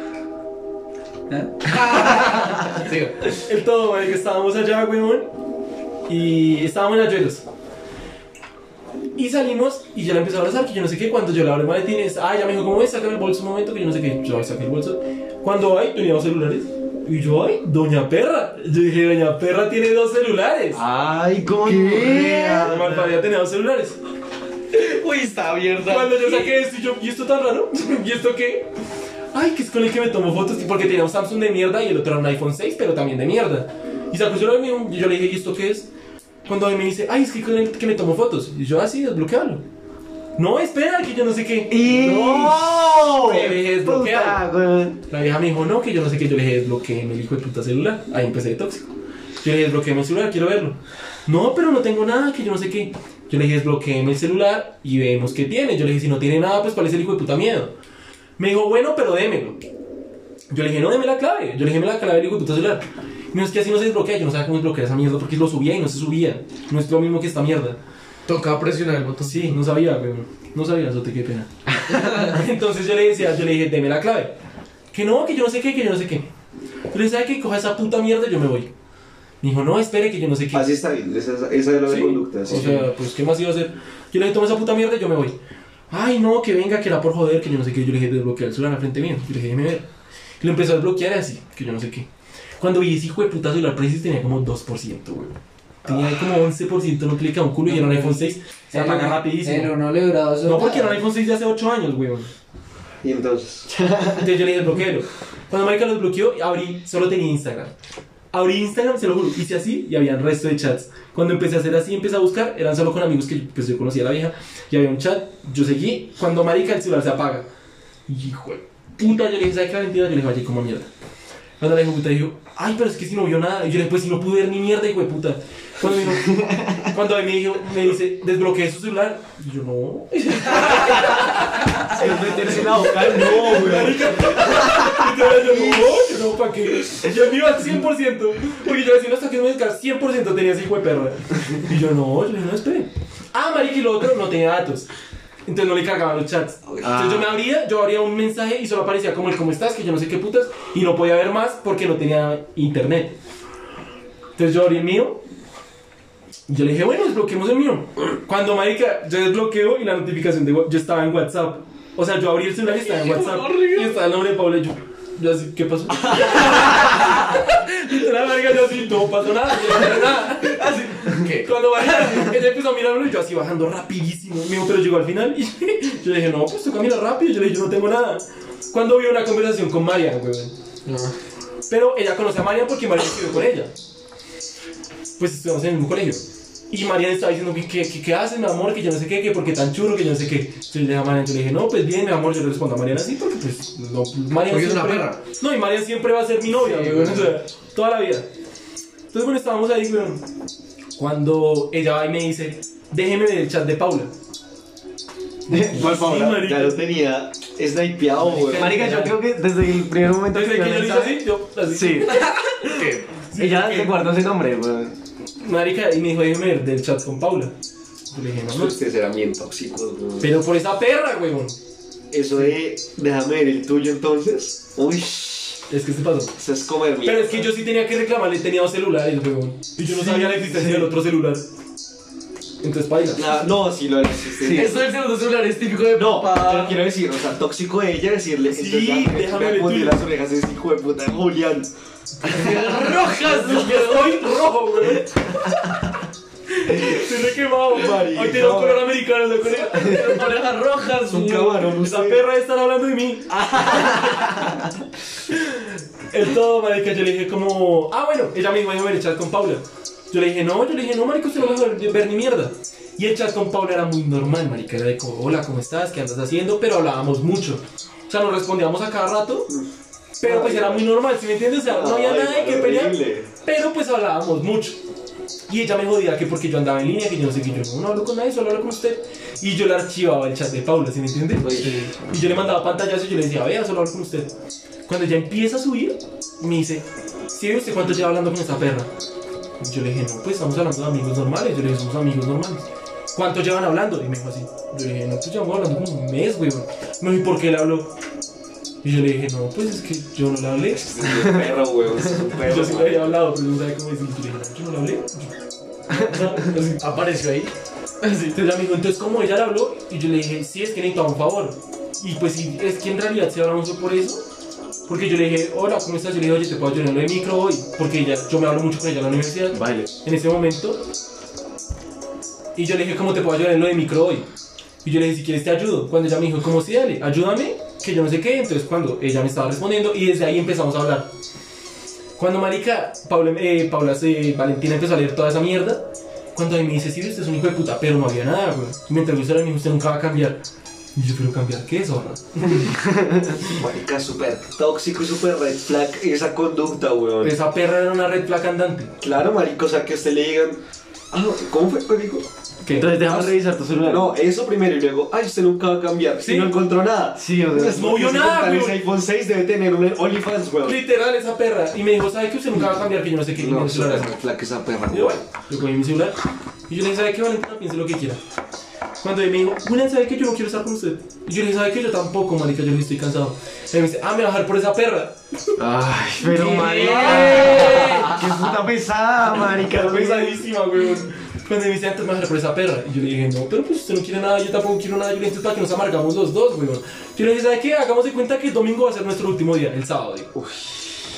El todo, marica, estábamos allá, huevón. Y estábamos en las Vegas. Y salimos y ya la empezó a abrazar, que yo no sé qué. Cuando yo le abro el maletín, es, ah, ya me dijo, ¿cómo ves? Sácame el bolso un momento, que yo no sé qué. Yo saqué el bolso. Cuando hay, tenía dos celulares. Y yo, ay, doña perra. Yo dije, doña perra tiene dos celulares. Ay, ¿cómo La malparida tenía dos celulares. Uy, está abierta. Cuando yo saqué esto, y yo, ¿y esto tan raro? ¿Y esto qué? Ay, que es con el que me tomo fotos, porque tenía un Samsung de mierda y el otro era un iPhone 6, pero también de mierda. Y sacó yo lo mío, y yo le dije, ¿y esto qué es? Cuando me dice, ay, es que que me tomo fotos. Y yo, así, desbloquealo. No, espera, que yo no sé qué. ¡No! Le dije, desbloquealo. Puta, weón. La vieja me dijo, no, que yo no sé qué. Yo le dije, desbloqueeme el hijo de puta celular. Ahí empecé de tóxico. Yo le dije, desbloqueeme el celular, quiero verlo. No, pero no tengo nada, que yo no sé qué. Yo le dije, desbloqueeme el celular y vemos qué tiene. Yo le dije, si no tiene nada, pues cuál es el hijo de puta miedo. Me dijo, bueno, pero démelo. Yo le dije, no, deme la clave. Yo le dije, me la clave del hijo de puta celular. No, es que así no se desbloquea. Yo no sabía cómo desbloquear esa mierda porque lo subía y no se subía. No es lo mismo que esta mierda. Toca presionar el botón. Sí, no sabía, güey. No sabía, eso te qué pena. Entonces yo le decía, yo le dije, deme la clave. Que no, que yo no sé qué, que yo no sé qué. Yo le dije, ¿sabe qué? Coja esa puta mierda y yo me voy. Me dijo, no, espere, que yo no sé qué. Así está bien, esa, esa es la Sí. conducta. sí. O sea, pues, ¿qué más iba a hacer? Yo le dije, toma esa puta mierda y yo me voy. Ay, no, que venga, que era por joder, que yo no sé qué. Yo le dije, desbloquear el celular al frente mío. Yo le dije, déjeme ver. Y lo empezó a desbloquear así, que yo no sé qué. Cuando vi ese hijo de puta celular, Precious tenía como 2%, güey. tenía como 11%, no clica un culo y era un iPhone 6, se apaga El rapidísimo. uno le duraba eso. No, porque era un iPhone 6 de hace 8 años, weón. Y entonces. Entonces yo le dije, bloqueelo. Cuando Marica los bloqueó, abrí, solo tenía Instagram. Abrí Instagram, se lo juro, hice así y había el resto de chats. Cuando empecé a hacer así, empecé a buscar, eran solo con amigos que pues, yo conocía a la vieja, y había un chat, yo seguí, cuando Marica el celular se apaga. Y hijo de puta, yo le dije, ¿sabes qué mentira? Yo le dije, vaya, como mierda. Cuando le dije, puta, dijo, ay, pero es que si no vio nada. Y yo pues si no pude ver ni mierda, hijo de puta. Cuando me, dijo, cuando me dijo, me dice, desbloqueé su celular. Y yo, no. No meterse en la boca, no, güey. Y yo, yo, no, yo no, ¿para qué? Yo me iba al 100%. Porque yo decía, no, hasta que no me descargar 100% tenía ese hijo de perra. Y yo, no, yo le dije, no, espere. Ah, marica, y lo otro no tenía datos. Entonces no le cargaban los chats. Entonces yo me abría, yo abría un mensaje y solo aparecía como el cómo estás, que yo no sé qué putas, y no podía ver más porque no tenía internet. Entonces yo abrí el mío. Y yo le dije, bueno, desbloqueemos el mío. Cuando, marica, yo desbloqueo y la notificación de yo estaba en WhatsApp. O sea, yo abrí el celular y estaba en WhatsApp. Y estaba el nombre de Paula y yo, yo así, ¿qué pasó? Literal, marica, yo así, no pasó nada, no pasó nada. Así, ¿qué? Cuando marica, ella empezó a mirarlo y yo así bajando rapidísimo. Me dijo, pero llegó al final y yo le dije, no, pues toca mirar rápido. Yo le dije, yo no tengo nada. Cuando vi una conversación con Marian, weón. Pero ella conoce a Marian porque Marian estudió con ella. Pues estudiamos en el mismo colegio. Y Marian estaba diciendo, ¿qué, qué, qué haces, mi amor? Que yo no sé qué, que porque tan chulo, que yo no sé qué. Yo le dije a Marian, yo le dije, no, pues bien, mi amor. Yo le respondo a Marian así porque, pues, no, Marian Porque es una siempre- perra. No, y Marian siempre va a ser mi novia, Sí, bueno. o sea, toda la vida. Entonces, bueno, estábamos ahí, weón. Cuando ella va y me dice, déjeme ver el chat de Paula. ¿Cuál Paula? marica. Ya lo tenía snipeado, güey. Marica, yo creo que desde el primer momento Desde que yo le hice así, yo así. Sí. Ella se guardó ese nombre, güey. Marica, y me dijo, déjeme ver del chat con Paula. Yo le dije, no, no. Ustedes eran bien tóxicos. Pero por esa perra, weón. Eso de. Déjame ver el tuyo entonces. Uy. Es que se pasó. Eso es comer Pero es que yo sí tenía que reclamarle, tenía dos celulares, weón. Y yo no sabía la existencia del otro celular. Entonces, paila. Ah, no, sí lo existe. Esto del segundo celular es típico de No, papá. pero quiero decir, o sea, tóxico de ella decirle. Sí, entonces, déjame me ver tuyo. las orejas ese hijo de puta Julián. rojas, es que soy rojo, weón. Estoy re quemado, Marica, Hoy tengo color americano, ¿se acuerdan? Orejas rojas, Un güey. camarón, Esa usted. perra están hablando de mí. Todo, marica, yo le dije como... Ah, bueno, ella me dijo, ver el chat con Paula. Yo le dije, no, yo le dije, no, marica, usted no va a ver, ni mierda. Y el chat con Paula era muy normal, marica. Era de como, hola, ¿cómo estás? ¿Qué andas haciendo? Pero hablábamos mucho. O sea, nos respondíamos a cada rato. Pero pues era muy normal, ¿sí me entiendes? O sea, no había nada de que pelear. Pero pues hablábamos mucho. Y ella me jodía que porque yo andaba en línea, que yo no sé qué, yo no, hablo con nadie, solo hablo con usted. Y yo le archivaba el chat de Paula, ¿sí me entiende? Y yo le mandaba pantallazos y yo le decía, vea, solo hablo con usted. Cuando ella empieza a subir, me dice, ¿sí ve usted cuánto lleva hablando con esta perra? Yo le dije, no, pues estamos hablando de amigos normales. Yo le dije, somos amigos normales. ¿Cuánto llevan hablando? Y me dijo así. Yo le dije, no, pues llevamos hablando como un mes, güey. Me dijo, ¿y por qué le habló? Y yo le dije, no, pues es que yo no le hablé. Es un perro, güey. Es un perro. Yo sí le había hablado, pero no sabía cómo decirlo. Yo le dije, no, yo no le hablé. Yo- así. Apareció ahí. Así, entonces dijo, entonces, ¿cómo ella le habló? Y yo le dije, sí, es que necesitaba un favor. Y pues, sí, es que en realidad si hablamos por eso. Porque yo le dije, hola, ¿cómo estás? Yo le dije, oye, te puedo ayudar en lo de micro hoy. Porque ella, yo me hablo mucho con ella en la universidad. Vale. En ese momento. Y yo le dije, ¿cómo te puedo ayudar en lo de micro hoy? Y yo le dije, si quieres te ayudo. Cuando ella me dijo, ¿cómo sí, dale? Ayúdame, que yo no sé qué. Entonces, cuando ella me estaba respondiendo, y desde ahí empezamos a hablar. Cuando marica, Paula, eh, Paula se- Valentina empezó a leer toda esa mierda, cuando ahí me dice, sí, usted es un hijo de puta, pero no había nada, güey. Y mientras yo se lo me dijo, usted nunca va a cambiar. Y yo, pero cambiar qué, zorra. Marica, súper tóxico y súper red flag esa conducta, weón. Esa perra era una red flag andante. Claro, marico, o sea, que a usted le digan. Ah, ¿cómo fue, marico? ¿Qué? Entonces déjame revisar tu celular. No, eso primero y luego, ay, usted nunca va a cambiar. Sí. Si no encontró nada. Sí, o sea, Es no vio nada, ese iPhone 6 debe tener un OnlyFans, weón. Literal, esa perra. Y me dijo, ¿sabe que usted nunca va a cambiar? Que yo no sé qué. y No, el celular red flag esa perra, Y yo, bueno, yo cogí mi celular y yo le dije, ¿sabe qué, Valentina? Piense lo que quiera. Cuando él me dijo, Julián, ¿sabe que yo no quiero estar con usted? Y yo le dije, ¿sabe que Yo tampoco, marica, yo le estoy cansado. Y él me dice, ah, me va a dejar por esa perra. Ay, pero ¿Qué? marica. Qué puta pesada, marica. Pesadísima, weón. Cuando me dice, antes me va a dejar por esa perra. Y yo le dije, no, pero pues usted no quiere nada, yo tampoco quiero nada. Yo le dije, para que nos amargamos los dos, weón. Yo le dije, ¿sabe qué? Hagamos de cuenta que el domingo va a ser nuestro último día, el sábado, digo.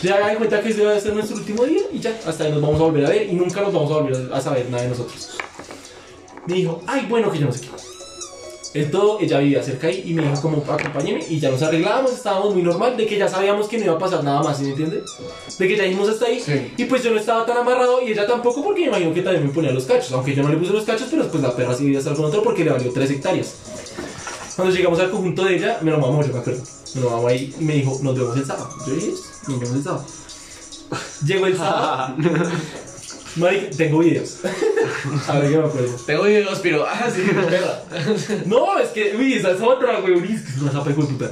Ya hagan cuenta que ese va a ser nuestro último día y ya, hasta ahí nos vamos a volver a ver y nunca nos vamos a volver a saber nada de nosotros. Me dijo, ay, bueno, que yo no sé qué. El todo, ella vivía cerca ahí y me dijo como, acompáñeme y ya nos arreglábamos, estábamos muy normal, de que ya sabíamos que no iba a pasar nada más, ¿sí me entiende? De que ya dijimos hasta ahí Sí. y pues yo no estaba tan amarrado y ella tampoco porque me imagino que también me ponía los cachos, aunque yo no le puse los cachos, pero pues la perra sí iba a estar con otro porque le valió 3 hectáreas. Cuando llegamos al conjunto de ella, me lo mamó, yo me acuerdo. Me lo mamó ahí y me dijo, nos vemos el sábado. Yo dije, "Listo, nos vemos el sábado. Llegó el sábado. Marica, tengo videos. A ver qué me acuerdo. Tengo videos, pero. Ah, sí, perra. No, es que, uy, esa es otra, güey. uy, Es que es una zapa de puta.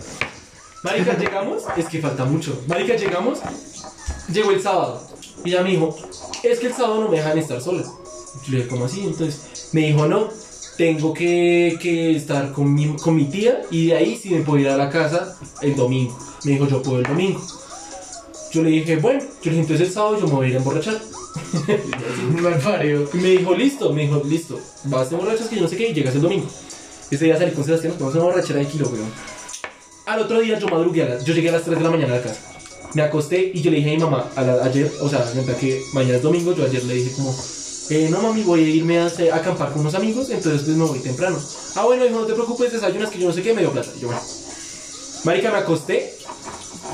Marica, llegamos, es que falta mucho. Marica, llegamos, llegó el sábado. Y ella me dijo, es que el sábado no me dejan estar sola. Yo le dije, ¿cómo así? Entonces, me dijo, no, tengo que, que estar con mi, con mi tía y de ahí sí me puedo ir a la casa el domingo. Me dijo, yo puedo el domingo. Yo le dije, bueno, yo le dije, entonces el sábado yo me voy a ir a emborrachar. Y me dijo, listo, me dijo, listo, vas de borrachos que yo no sé qué, y llegas el domingo. Ese día salí con Sebastián, nos tomamos una borrachera de kilo, weón. Al otro día yo madrugué, a yo llegué a las 3 de la mañana a la casa. Me acosté y yo le dije a mi mamá, a la- ayer, o sea, mientras que mañana es domingo, yo ayer le dije como, eh, no mami, voy a irme a, a acampar con unos amigos, entonces pues me voy temprano. Ah, bueno, hijo, no te preocupes, desayunas que yo no sé qué, me dio plata. Y yo, bueno. Marica, me acosté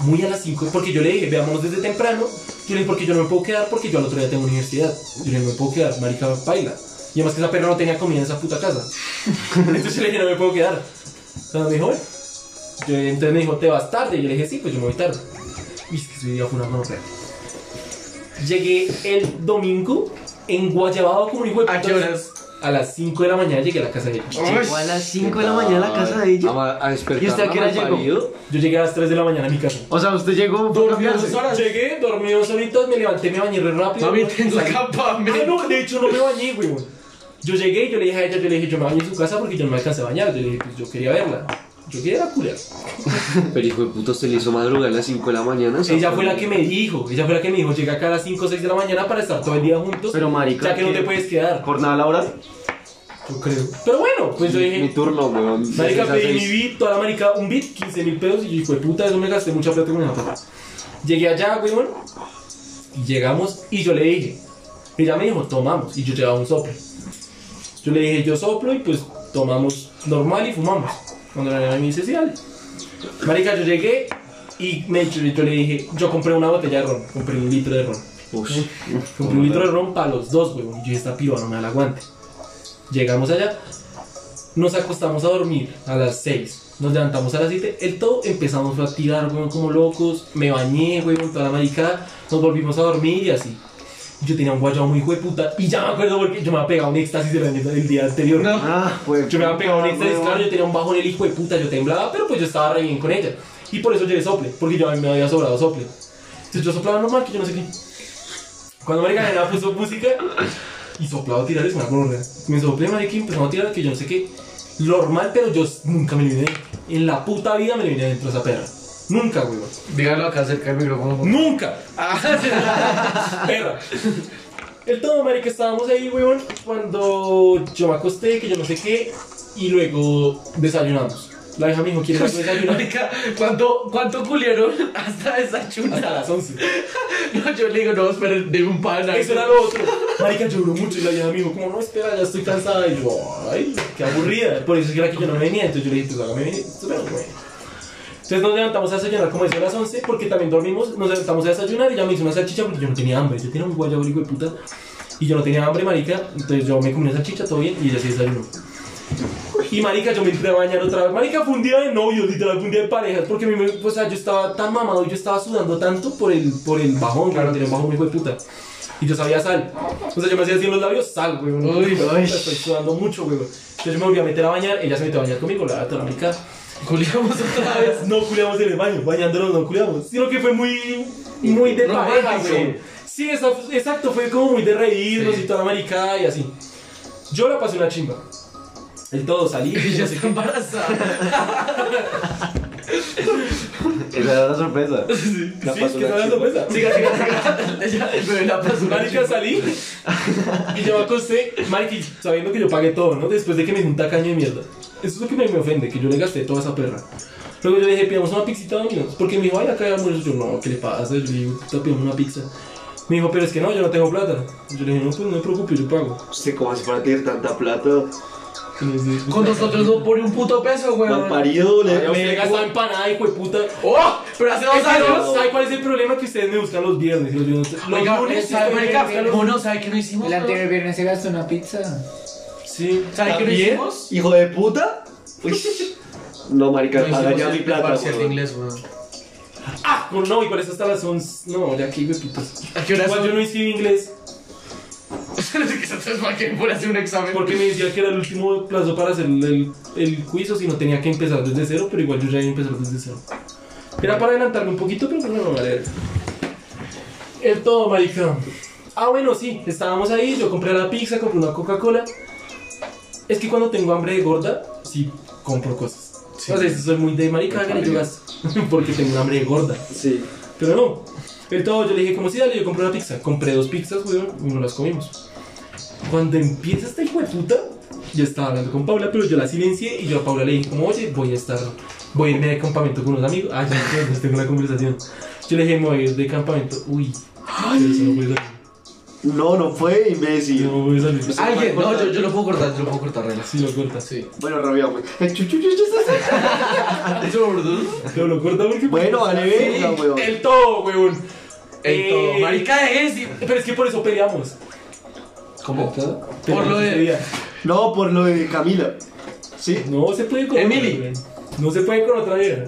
muy a las 5, porque yo le dije, veámonos desde temprano. Yo le dije, porque yo no me puedo quedar, porque yo al otro día tengo universidad. Yo le dije, no me puedo quedar, marica, baila. Y además que esa perra no tenía comida en esa puta casa. Entonces yo le dije, no me puedo quedar. Entonces me dijo. Yo- entonces me dijo, ¿te vas tarde? Y yo le dije, sí, pues yo me voy tarde. Y es que ese día fue una mano Llegué el domingo en Guayabado como un hijo de ¿A qué horas? A las 5 de la mañana llegué a la casa de ella. Llegó a las 5 de la mañana a la casa de ella. A, a despertar ¿Y usted a qué hora llegó? marido. Yo llegué a las 3 de la mañana a mi casa. O sea, usted llegó fue a cambiarse. Llegué, dormí dos horitas, me levanté, me bañé re rápido. Mami, tengo salí. campamento. Ah, no, de hecho no me bañé, güey. Yo llegué y yo le dije a ella, yo le dije, yo me bañé en su casa porque yo no me alcancé a bañar. Yo le dije, pues yo quería verla. Yo quería la culia. Pero hijo de puto, usted le hizo madrugar a las 5 de la mañana. Ella fue la que me dijo, ella fue la que me dijo, llega acá a las 5 o 6 de la mañana para estar todo el día juntos. Pero, marica, Ya que no te puedes quedar. ¿Jornada laboral? Yo creo. Pero bueno, pues yo Mi dije, turno, weón. marica, pedí mi beat, toda la marica, un beat, 15 mil pesos. Y yo, hijo de puta, eso me gasté mucha plata con esa plata. Llegué allá, weón, y llegamos y yo le dije, ella me dijo, tomamos, y yo llevaba un soplo. Yo le dije, yo soplo y pues tomamos normal y fumamos. Cuando la dice, sí, dale. Marica, yo llegué y me, yo, yo le dije, yo compré una botella de ron, compré un litro de ron. Ush. Compré un litro de ron para los dos, weón. Y yo esta piba no me el aguante. Llegamos allá, nos acostamos a dormir a las 6. Nos levantamos a las 7. El todo empezamos a tirar, weón, como locos. Me bañé, weón, toda la maricada. Nos volvimos a dormir y así. Yo tenía un guayabo muy hijo de puta. Y ya me acuerdo porque yo me había pegado un éxtasis del, del día anterior. Ah, pues. Yo me había pegado un éxtasis, claro, yo tenía un bajo en el hijo de puta, yo temblaba, pero pues yo estaba re bien con ella. Y por eso llevé sople, porque yo a mí me había sobrado sople. Entonces yo soplaba normal, que yo no sé qué. Cuando Marica Nena puso música y soplaba a tirar, es una gorra. Me soplé, Marica, y empezamos a tirar, que yo no sé qué. Normal, pero yo nunca me lo vine En la puta vida me lo vine dentro de esa perra. Nunca, weón. Dígalo acá cerca del micrófono. por. Nunca. Perra. El todo, marica, estábamos ahí, weón, cuando yo me acosté, que yo no sé qué, y luego desayunamos. La hija me dijo, ¿quieres algo de desayunar? Marica, ¿cuánto, ¿cuánto culieron hasta esa Hasta las 11. No, yo le digo, no, esperen, denme un pan. Eso era lo otro. Marica lloró mucho y la vieja me dijo, como no, espera, ya estoy cansada. Y yo, ay, qué aburrida. Por eso es que era que yo no me venía. Entonces yo le dije, pues hágame venir. Bueno, bueno. Entonces nos levantamos a desayunar como eso a las 11 porque también dormimos, nos levantamos a desayunar y ya me hizo una salchicha porque yo no tenía hambre. Yo tenía un guayabo hijo de puta y yo no tenía hambre, marica. Entonces yo me comí una salchicha, todo bien, y ella sí desayunó. Y marica, yo me entré a bañar otra vez. Marica, fue un día de novios, literal, fue un día de parejas. Porque a mí me, o sea, yo estaba tan mamado y yo estaba sudando tanto por el, por el bajón, claro, tenía un bajón hijo de puta. Y yo sabía sal. O sea, yo me hacía así en los labios sal, güey. Uy, Uy, estoy sudando mucho, güey. Entonces yo me volví a meter a bañar, ella se metió a bañar conmigo, la verdad, marica. Culiamos otra vez. No culiamos en el baño, bañándonos no culiamos. Sino que fue muy, muy de pareja, Romántico. güey. Sí, esa- exacto, fue como muy de reírnos Sí. y toda la maricada y así. Yo la pasé una chimba. El todo salí, Y y ya no sé está qué. embarazada. Esa era la sorpresa. Sí, La es pasó que no chimba. sorpresa. Siga, siga, siga. La pasó Marica, salí y yo me acosté, marica, sabiendo que yo pagué todo, ¿no? Después de que me hice un tacaño de mierda. Eso es lo que me, me ofende, que yo le gasté toda esa perra. Luego yo le dije, pidamos una pizzita Domino's. Porque me dijo, ay, acá hay almuerzo. Yo, no, ¿qué le pasa? Yo le digo, pidamos una pizza. Me dijo, pero es que no, yo no tengo plata. Yo le dije, no, pues no me preocupe, yo pago. Usted, ¿cómo hace para tener tanta plata? Con nosotros no pone un puto peso, Mal weón. parido, le. Me gastaba empanada, hijo de puta. ¡Oh! Pero hace dos años. ¿Sabe cuál es el problema? Que ustedes me buscan los viernes. Los, viernes, los Oiga, lunes ¿sabe, ¿sabe qué no hicimos? El anterior viernes se gastó una pizza. Sí. ¿Sabe qué no ¿También? hicimos? ¿Hijo de puta? Uy. No, marica, No hicimos el mi plata, parcial de weón. inglés, weón. Ah, no, no, igual es hasta las 11. No, ya aquí, putas. ¿A qué hora Igual son? yo no hice inglés sé qué se para que por hacer un examen. porque me decía que era el último plazo para hacer el, el quiz o si no tenía que empezar desde cero, pero igual yo ya iba a empezar desde cero. Era para adelantarme un poquito, pero no, no, vale. El todo, marica. Ah, bueno, sí, estábamos ahí, yo compré la pizza, compré una Coca-Cola. Es que cuando tengo hambre de gorda, sí compro cosas. O sea, soy muy de marica, hágale, yo gasto. porque tengo hambre de gorda. Sí. Pero no. El todo, yo le dije, como si dale, yo compré una pizza. Compré dos pizzas, weón, y nos las comimos. Cuando empieza esta hijo de puta, yo estaba hablando con Paula, pero yo la silencié y yo a Paula le dije, como, oye, voy a estar, voy a irme de campamento con unos amigos. Ah, ya tengo la conversación. Yo le dije, me voy a ir de campamento. Uy, pero eso no puede salir. No, no fue imbécil. No puede salir. Alguien, no, yo, yo lo puedo cortar, yo lo puedo cortar, regla. Sí, lo corta. Sí. Bueno, rabia, chu. Pero lo corta porque. Bueno, vale, venga, weón. El todo, weón. El todo. Eh, Marica de ese. Pero es que por eso peleamos. ¿Cómo? ¿Todo? Por lo de. día. No, por lo de Camila. ¿Sí? No se puede con Emily. No se puede con otra vieja.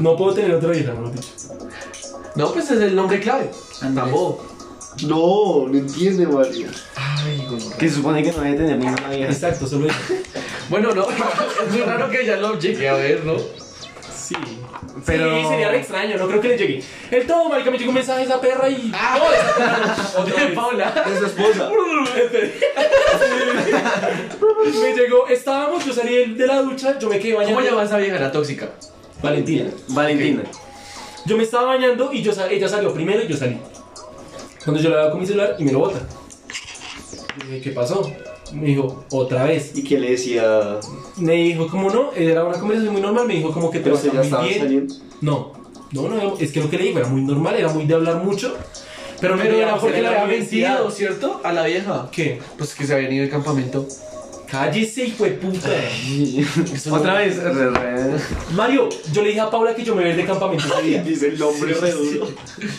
No puedo tener otra vieja, no dicho. No, pues es el nombre clave. Tampoco. No, no entiende, María. Ay, güey. Que se supone que no debe tener ninguna vieja. Exacto, solo eso. Bueno, no, es muy raro que ya lo llegué a ver, ¿no? Sí. Pero- Sí, sería re extraño, no creo que le llegue. El todo, marica, me llegó un mensaje de esa perra y. Ah, ¡Oh, esa perra! Otra vez. Paula. Es su esposa. me llegó, estábamos, yo salí de- de la ducha, yo me quedé bañando. ¿Cómo llama esa vieja? La tóxica. Valentina. Valentina. Yo me estaba bañando y yo sa- ella salió primero y yo salí. Cuando yo la veo con mi celular y me lo bota. Yo dije, ¿qué pasó? Me dijo, otra vez. ¿Y qué le decía? Me dijo, como no, era una conversación muy normal, me dijo como que te Pero vas muy bien. saliendo. No, no, no, es que lo que le digo era muy normal, era muy de hablar mucho. Pero, no era porque le había mentido, ¿cierto? A la vieja. ¿Qué? Pues que se habían ido de campamento. Cállese, hijo de puta. Otra vez. re- re- Mario, yo le dije a Paula que yo me voy a ir de campamento ese día. Dice el nombre re duro.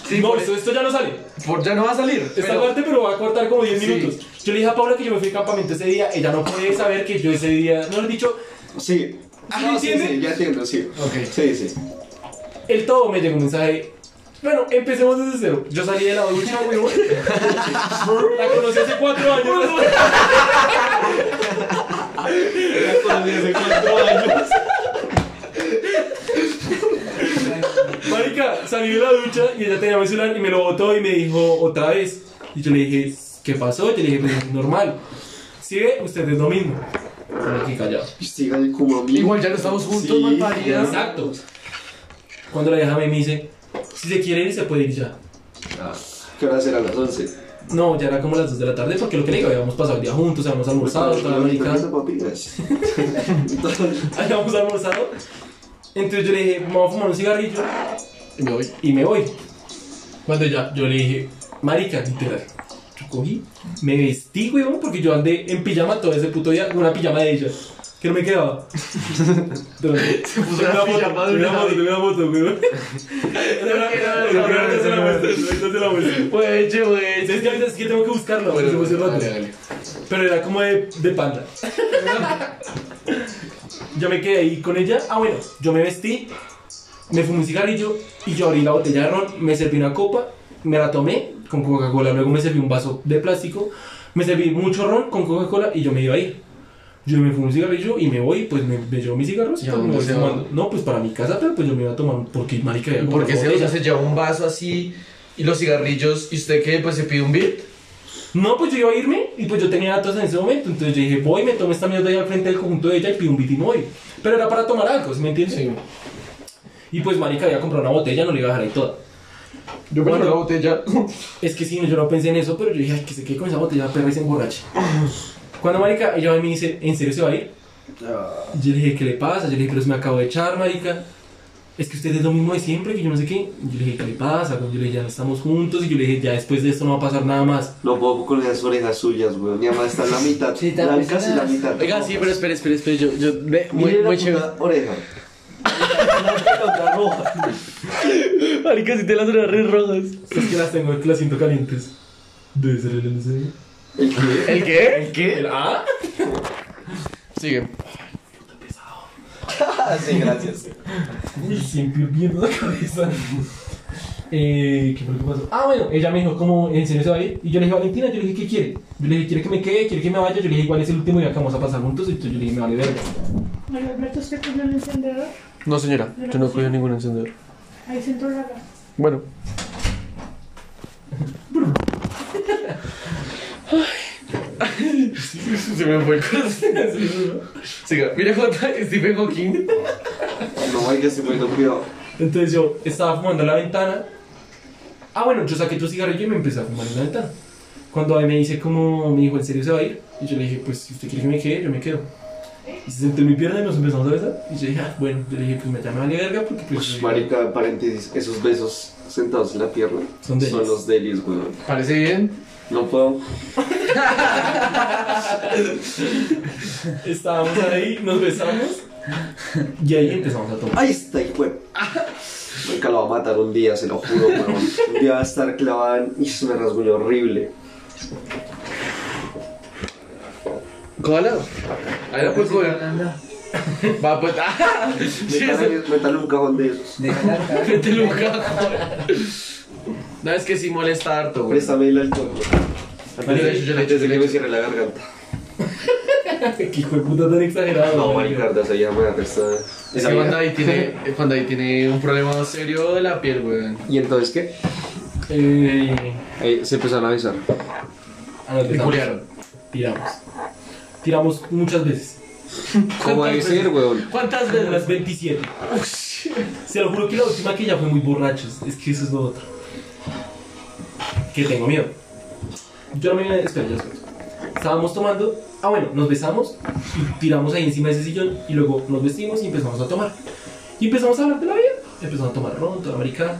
Sí, no, por- esto, esto ya no sale. Por, ya no va a salir. Esta pero- parte, pero va a cortar como 10 Sí. minutos. Yo le dije a Paula que yo me fui de campamento ese día. Ella no puede saber que yo ese día. No le he dicho. Sí. ¿Ah, No, me sí, entiende? sí, ya entiendo, sí. Ok. Sí, sí. El todo me llegó un mensaje. Bueno, empecemos desde cero. Yo salí de la ducha, weón. La conocí hace cuatro años. La conocí hace cuatro años. Marica, salí de la ducha y ella tenía mi celular y me lo botó y me dijo otra vez. Y yo le dije, ¿qué pasó? Yo le dije, pues es normal. Sigue, usted es lo mismo. Pero aquí callado. Siga el. Igual ya no estamos juntos, Sí. Exacto. Cuando la vieja me dice, si se quiere ir, se puede ir ya. ¿Qué hora será? Las 11. No, ya era como las 2 de la tarde porque lo que le digo, habíamos pasado el día juntos, habíamos almorzado, toda la gracias. Habíamos almorzado. Entonces yo le dije, vamos a fumar un cigarrillo Y me voy. y me voy. Cuando ya, yo le dije, marica, literal. Yo cogí, me vestí, weón, porque yo andé en pijama todo ese puto día, una pijama de ella. Que no me quedaba. Se puso una pijama de una foto, una foto, weón. Ahorita se la muestro. Pues, che, güey. Es que ahorita es que tengo que buscarlo, Bueno, se hace rato. Pero era como de, de panda. yo me quedé ahí con ella. Ah, bueno, yo me vestí, me fumé un cigarrillo y yo abrí la botella de ron, me serví una copa, me la tomé con Coca-Cola, luego me serví un vaso de plástico, me serví mucho ron con Coca-Cola y yo me iba a ir. Yo me fumé un cigarrillo y me voy, pues me, me llevo mis cigarros. ¿Y pues, me voy se fumando. va? No, pues para mi casa, pero pues yo me iba a tomar porque marica ya Porque se, o sea, se lleva un vaso así y los cigarrillos y usted que pues se pide un beat. No, pues yo iba a irme y pues yo tenía datos en ese momento. Entonces yo dije, voy, me tomo esta mierda ahí al frente del conjunto de ella y pido un beat y me voy. Pero era para tomar algo, ¿sí me entiendes? Y pues marica había comprado una botella, no le iba a dejar ahí toda. Yo me Bueno. la botella. Es que sí, no, yo no pensé en eso, pero yo dije, ay, que se quede con esa botella perra y se emborrache. Cuando marica, ella va y me dice, ¿en serio se va a ir? Yo le dije, ¿qué le pasa? Yo le dije, pero se me acabo de echar, marica. Es que usted es lo mismo de siempre, que yo no sé qué. Yo le dije, ¿qué le pasa? Yo le dije, ya no estamos juntos. Y yo le dije, ya después de esto no va a pasar nada más. No puedo con esas orejas suyas, weón. Mi mamá está en la mitad Sí, blancas y la mitad. Oiga, sí, pero espere, espere, espere. Yo, yo, ve, muy, Mire muy chévere. oreja. La otra roja. Marica, si te las orejas re rojas. Es que las tengo, que las siento calientes. Debe ser el LCD. ¿El qué? ¿El qué? ¿El qué? ¿El A? Sigue. sí, gracias. Siempre hirviendo la cabeza. Eh, ¿Qué fue lo que pasó? Ah, bueno, ella me dijo, ¿cómo en serio se va a ir? Y yo le dije, Valentina, yo le dije, ¿qué quiere? Yo le dije, ¿quiere que me quede? ¿Quiere que me vaya? Yo le dije, igual es el último día que vamos a pasar juntos. Y entonces yo le dije, me vale verga. María Alberto, ¿usted cogió el encendedor? No, señora, yo no cogí ningún encendedor. Ahí sentó la Bueno. Se me fue el corazón. Siga, mira cuánta Stephen Hawking. No, hay que se me cuidado. Entonces yo estaba fumando en la ventana. Ah, bueno, yo saqué tu cigarrillo y me empecé a fumar en la ventana. Cuando ahí me dice como, me dijo, ¿en serio se va a ir? Y yo le dije, pues si usted quiere que me quede, yo me quedo. Y se sentó en mi pierna y nos empezamos a besar. Y yo dije, ah, bueno, yo le dije, pues me llama vale verga porque pues... Ush, marica, paréntesis, esos besos sentados en la pierna Son delis. los delis, weón. Parece bien. No puedo. Estábamos ahí, nos besamos. Y ahí empezamos a tomar. Ahí está, hijo de- Nunca lo va a matar un día, se lo juro, weón. Un día va a estar clavada en... Y es una rasguña horrible. Cógala. Ahí la puedes coger. Va, pues. ¡Ah! Métale, métale un cajón de esos. Métele un cajón. No, es que sí molesta harto, güey. Préstame el alcohol, weón. Antes de, que me cierre la garganta. Qué hijo de puta tan exagerado. No, marica. marica, se llama esta... Es que cuando ahí tiene, cuando ahí tiene un problema serio de la piel, güey. ¿Y entonces qué? Eh, Ahí se empezaron a besar. nos Y culiaron. Tiramos. Tiramos muchas veces. ¿Cómo debe ¿Cuántas ser, weón? ¿Cuántas veces? las 27. Se lo juro que la última que ya fue muy borrachos. Es que eso es lo otro. Que tengo miedo. Yo no me voy a esperar. Estábamos tomando. Ah, bueno, nos besamos y tiramos ahí encima de ese sillón. Y luego nos vestimos y empezamos a tomar. Y empezamos a hablar de la vida. Empezamos a tomar ron, toda la maricada.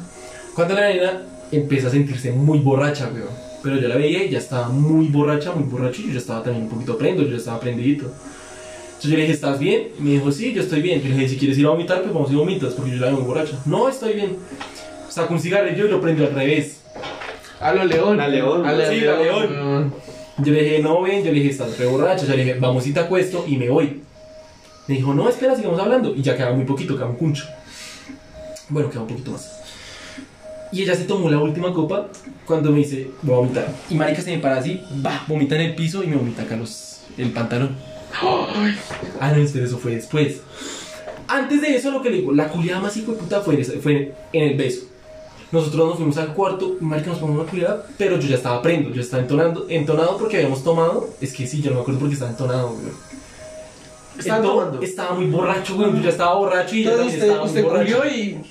Cuando la nena empieza a sentirse muy borracha, weón. Pero yo la veía y ya estaba muy borracha, muy borracha. Y yo ya estaba también un poquito prendo, yo ya estaba prendidito. Entonces yo le dije, ¿estás bien? Y me dijo, sí, yo estoy bien. Yo le dije, si quieres ir a vomitar, pues vamos y vomitas, porque yo la veo muy borracha. No, estoy bien. Sacó un cigarrillo y lo prendió al revés. A lo león. A León. A Sí, a león. León. Yo le dije, no, ven. Yo le dije, estás re borracha. Yo le dije, vamos y te acuesto y me voy. Me dijo, no, espera, sigamos hablando. Y ya quedaba muy poquito, quedaba un cuncho. Bueno, quedaba un poquito más. Y ella se tomó la última copa cuando me dice, voy a vomitar. Y marica se me para así, va, vomita en el piso y me vomita acá los, el pantalón. Ah, no, espera, eso fue después. Antes de eso, lo que le digo, la culiada más hijo de puta fue, fue en el beso. Nosotros nos fuimos al cuarto, marica nos ponemos una culiada, pero yo ya estaba prendo, yo estaba entonando, entonado porque habíamos tomado. Es que sí, yo no me acuerdo porque estaba entonado, güey. Estaban Ento- tomando. Estaba muy borracho, güey. Yo ya estaba borracho y Entonces también usted, estaba muy y.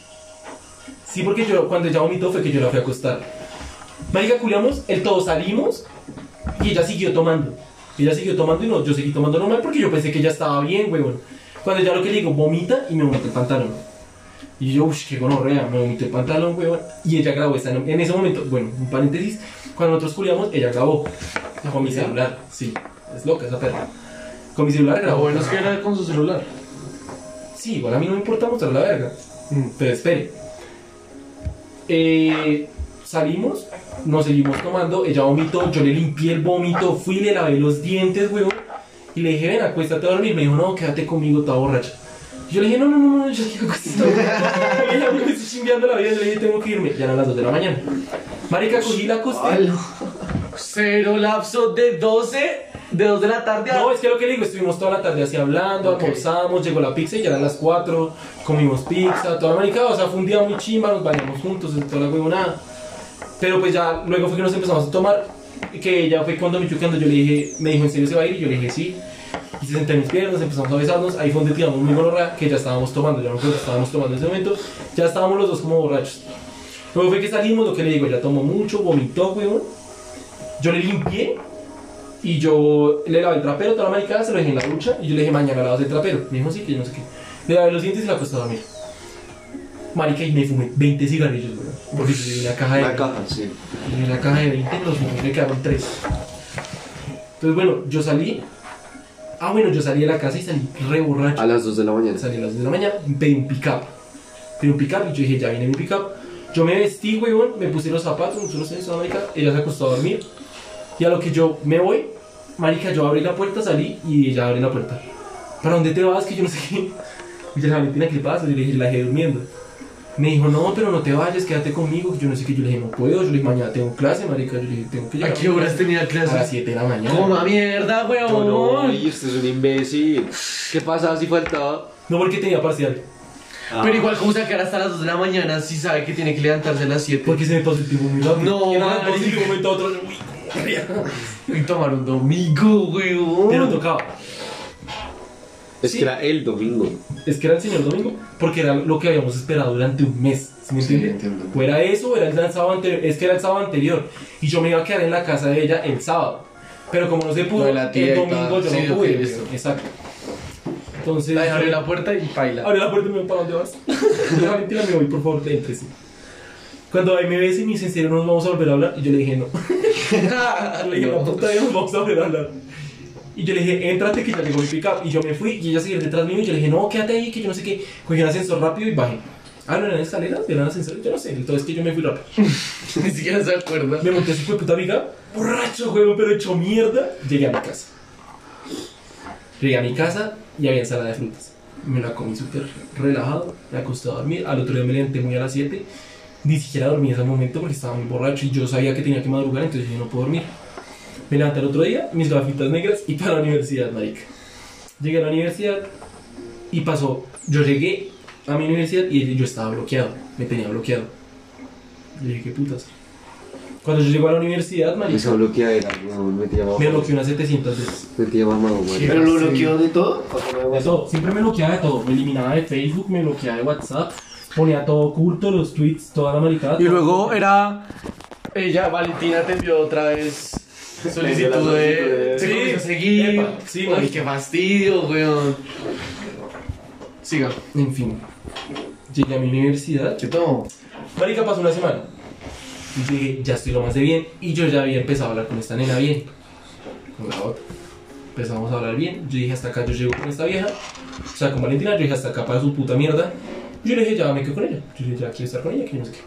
Sí, porque yo cuando ella vomitó fue que yo la fui a acostar. Marica, culiamos, el todo salimos y ella siguió tomando. Ella siguió tomando y no, yo seguí tomando normal porque yo pensé que ella estaba bien, weón. Cuando ya lo que le digo, vomita y me vomita el pantalón. Y yo, uff, qué gonorrea, me vomité el pantalón, weón. Y ella grabó en ese momento, bueno, un paréntesis, cuando nosotros culiamos, ella grabó con mi celular. Sí, es loca esa perra. Con mi celular Lo grabó. bueno es que era con su celular. Sí, igual a mí no me importa mostrar la verga. Pero espere. Eh, salimos, nos seguimos tomando. Ella vomitó, yo le limpié el vómito, fui le lavé los dientes, weón. Y le dije, ven, acuéstate a dormir. Me dijo, no, quédate conmigo, toda borracha. Yo le dije, no, no, no, no, yo quiero acostar. Y ella me estoy chimbeando la vida. Yo le dije, tengo que irme. Ya eran las 2 de la mañana. Marica, cogí la acosté. Cero lapso de 12, de 2 de la tarde a. No, es que lo que le digo, estuvimos toda la tarde así hablando, Ok. almorzamos, llegó la pizza y ya eran las 4, comimos pizza, toda la maricada, o sea, fue un día muy chimba, nos bañamos juntos, toda la huevonada. Pero pues ya luego fue que nos empezamos a tomar, que ella fue cuando me cuando yo le dije, me dijo, ¿en serio se va a ir? Y yo le dije, sí. Y se sentó en mis piernas, empezamos a besarnos, ahí fue donde tiramos muy gonorrea, que ya estábamos tomando, ya no creo que estábamos tomando en ese momento, ya estábamos los dos como borrachos. Luego fue que salimos, lo que le digo, ella tomó mucho, vomitó, weón. Yo le limpié Y yo le lavé el trapero, toda la maricada, se lo dejé en la ducha. Y yo le dije, mañana lavas el trapero. Me dijo, sí, que yo no sé qué. Le lavé los dientes y la acosté a dormir. Marica, y me fumé 20 cigarrillos, güey. Porque yo llevé una caja de. La caja, sí. Y en la caja de 20 los fumé, me quedaron 3. Entonces, bueno, yo salí. Ah, bueno, yo salí de la casa y salí re borracho. A las 2 de la mañana. Salí a las 10 de la mañana, pedí un pick-up. Pedí un pick-up y yo dije, ya viene mi pick-up. Yo me vestí, weón, me puse los zapatos, me puse los tenis, marica. Ella se acostó a dormir. Y a lo que yo me voy, marica, yo abrí la puerta, salí y ella abrió la puerta. ¿Para dónde te vas? Que yo no sé qué. Y yo, Valentina, ¿qué pasa? Y le dije, la dejé durmiendo. Me dijo, no, pero no te vayas, quédate conmigo. que Yo no sé qué. Yo le dije, no puedo. Yo le dije, mañana tengo clase, marica. Yo le dije, tengo que ¿A llegar. qué horas tenía A las clase? 7 de la mañana. ¡Coma mierda, weón! No, y usted es un imbécil. ¿Qué pasaba si faltaba? No, porque tenía parcial. Pero igual, ¿cómo a quedar hasta las 2 de la mañana si sabe que tiene que levantarse a las 7? Porque se me pasó el tiempo muy rápido. No, Y era de un momento a otro. Uy. Y tomar un domingo, weón. Pero tocaba. Es Sí. que era el domingo. Es que era el señor domingo, porque era lo que habíamos esperado durante un mes. ¿Sí me entiendo. O era eso, o era el sábado anterior. Es que era el sábado anterior. Y yo me iba a quedar en la casa de ella el sábado. Pero como no se pudo, tía el domingo yo Sí, no pude. Exacto. Entonces. Ay, abrió la puerta y baila. Abre la puerta y me dijo, ¿para dónde vas? Yo, Valentina, me voy, por favor, éntrese. Cuando ahí me ves y me dice, ¿en serio no nos vamos a volver a hablar? Y yo le dije, no. le dije, no, todavía nos vamos a volver a hablar. Y yo le dije, éntrate que ya llegó mi pick-up. Y yo me fui y ella seguía detrás mío. Y yo le dije, no, quédate ahí, que yo no sé qué. Cogí un ascensor rápido y bajé. Ah, no eran escaleras, eran ascensores, yo no sé. Entonces es que yo me fui rápido. Ni siquiera se acuerda. Me monté así, fue puta amiga, borracho, juego, pero hecho mierda. Llegué a mi casa. Llegué a mi casa y había ensalada de frutas. Me la comí súper relajado, me acosté a dormir. Al otro día me levanté muy a las 7. Ni siquiera dormí en ese momento porque estaba muy borracho y yo sabía que tenía que madrugar, entonces yo no puedo dormir. Me levanté el otro día, mis gafitas negras y para la universidad, marica. Llegué a la universidad y pasó. Yo llegué a mi universidad y yo estaba bloqueado, me tenía bloqueado. Yo dije, ¿qué putas? Cuando yo llego a la universidad, marica, Esa bloqueadera, weón. Me me bloqueó unas 700 veces. Me tenía mamado, weón. ¿Pero lo bloqueó de todo? De todo. Siempre me bloqueaba de todo. Me eliminaba de Facebook, me bloqueaba de WhatsApp, ponía todo oculto, los tweets, toda la maricada. Y luego era. Ella, Valentina, te envió otra vez solicitud de. Sí, Te comenzó a seguir. epa, sí, Ay, qué fastidio, weón. Siga. En fin. Llegué a mi universidad. ¿Qué todo? Marica pasó una semana. Y dije, ya estoy lo más de bien. Y yo ya había empezado a hablar con esta nena bien. Con la otra. Empezamos a hablar bien. Yo dije, hasta acá yo llego con esta vieja. O sea, con Valentina, yo dije, hasta acá para su puta mierda. Yo le dije, ya me quedo con ella. Yo le dije, ya quiero estar con ella, que no sé qué.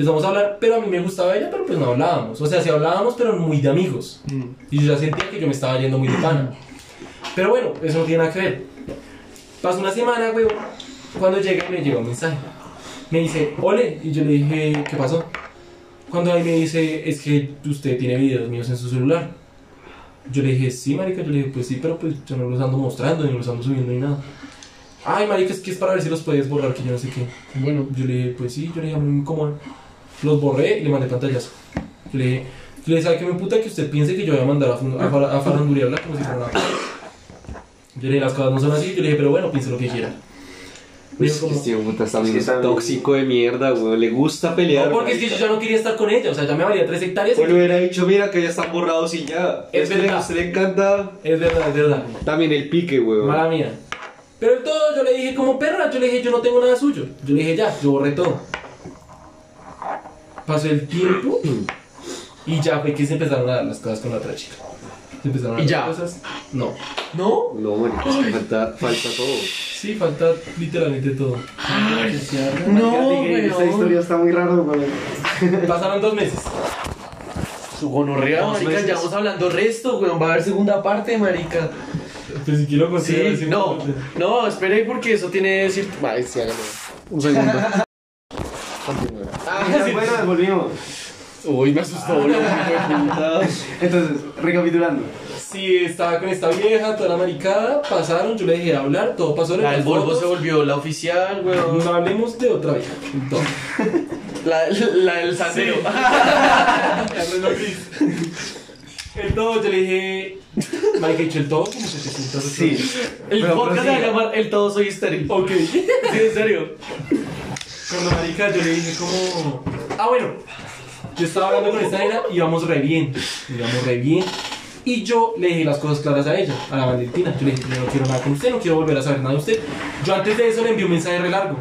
Empezamos a hablar, pero a mí me gustaba ella, pero pues no hablábamos. O sea, sí hablábamos, pero muy de amigos. Y yo ya sentía que yo me estaba yendo muy de pana. Pero bueno, eso no tiene nada que ver. Pasó una semana, güey. Cuando llega, me llega un mensaje. Me dice, ole. Y yo le dije, ¿qué pasó? Cuando ahí me dice, es que usted tiene videos míos en su celular. Yo le dije, sí, marica. Yo le dije, pues sí, pero pues yo no los ando mostrando, ni los ando subiendo, ni nada. Ay, marica, es que es para ver si los puedes borrar, que yo no sé qué. Bueno, yo le dije, pues sí, yo le dije, a mí cómo. Los borré y le mandé pantallazo. Yo le le dije, ¿sabe qué me puta que usted piense que yo voy a mandar a, a, a farandurearla como si fuera una Yo le dije, las cosas no son así. Yo le dije, pero bueno, piense lo que quiera. Me dijo Es como, que este puta está Es que tóxico de mierda, weón. Le gusta pelear. no, porque es que yo ya no quería estar con ella. O sea, ya me valía tres hectáreas. y- Pues le hubiera dicho, mira que ya están borrados y ya. Es le- verdad. a usted le encanta Es verdad, es verdad. también el pique, weón. Mala mía. Pero en todo yo le dije como perra, yo le dije yo no tengo nada suyo. Yo le dije ya, yo borré todo. Pasó el tiempo y ya fue que se empezaron a dar las cosas con la otra chica. Se empezaron a dar ¿Y ya? las cosas. No. ¿No? No, marica, es que falta, falta todo. Sí, falta literalmente todo. No, Esta weón. historia está muy rara, güey. Pasaron dos meses. Su gonorrea, Dos marica, meses. ya vamos hablando resto, weón. Va a haber segunda parte, marica. Pues si quiero considerar Sí, no, no, espere porque eso tiene cierto. Ay, sí, hágalo. Un segundo. Ah, ya, bueno, volvimos. Uy, me asustó, boludo. Entonces, recapitulando. Sí, estaba con esta vieja, toda la maricada, pasaron, yo le dejé hablar, todo pasó. La del Volvo se volvió la oficial, weón. No hablemos de otra vieja. No. La, la del sandero. El todo, yo le dije. Marica, he hecho el todo como 700 Sí. El podcast se va a llamar El Todo Soy Estéril. Ok. Sí, en serio. Cuando marica, yo le dije como. Ah, bueno. Yo estaba hablando con esta nena y íbamos re bien. Íbamos re bien. Y yo le dije las cosas claras a ella, a la Valentina. Yo le dije, yo no quiero nada con usted, no quiero volver a saber nada de usted. Yo antes de eso le envié un mensaje re largo.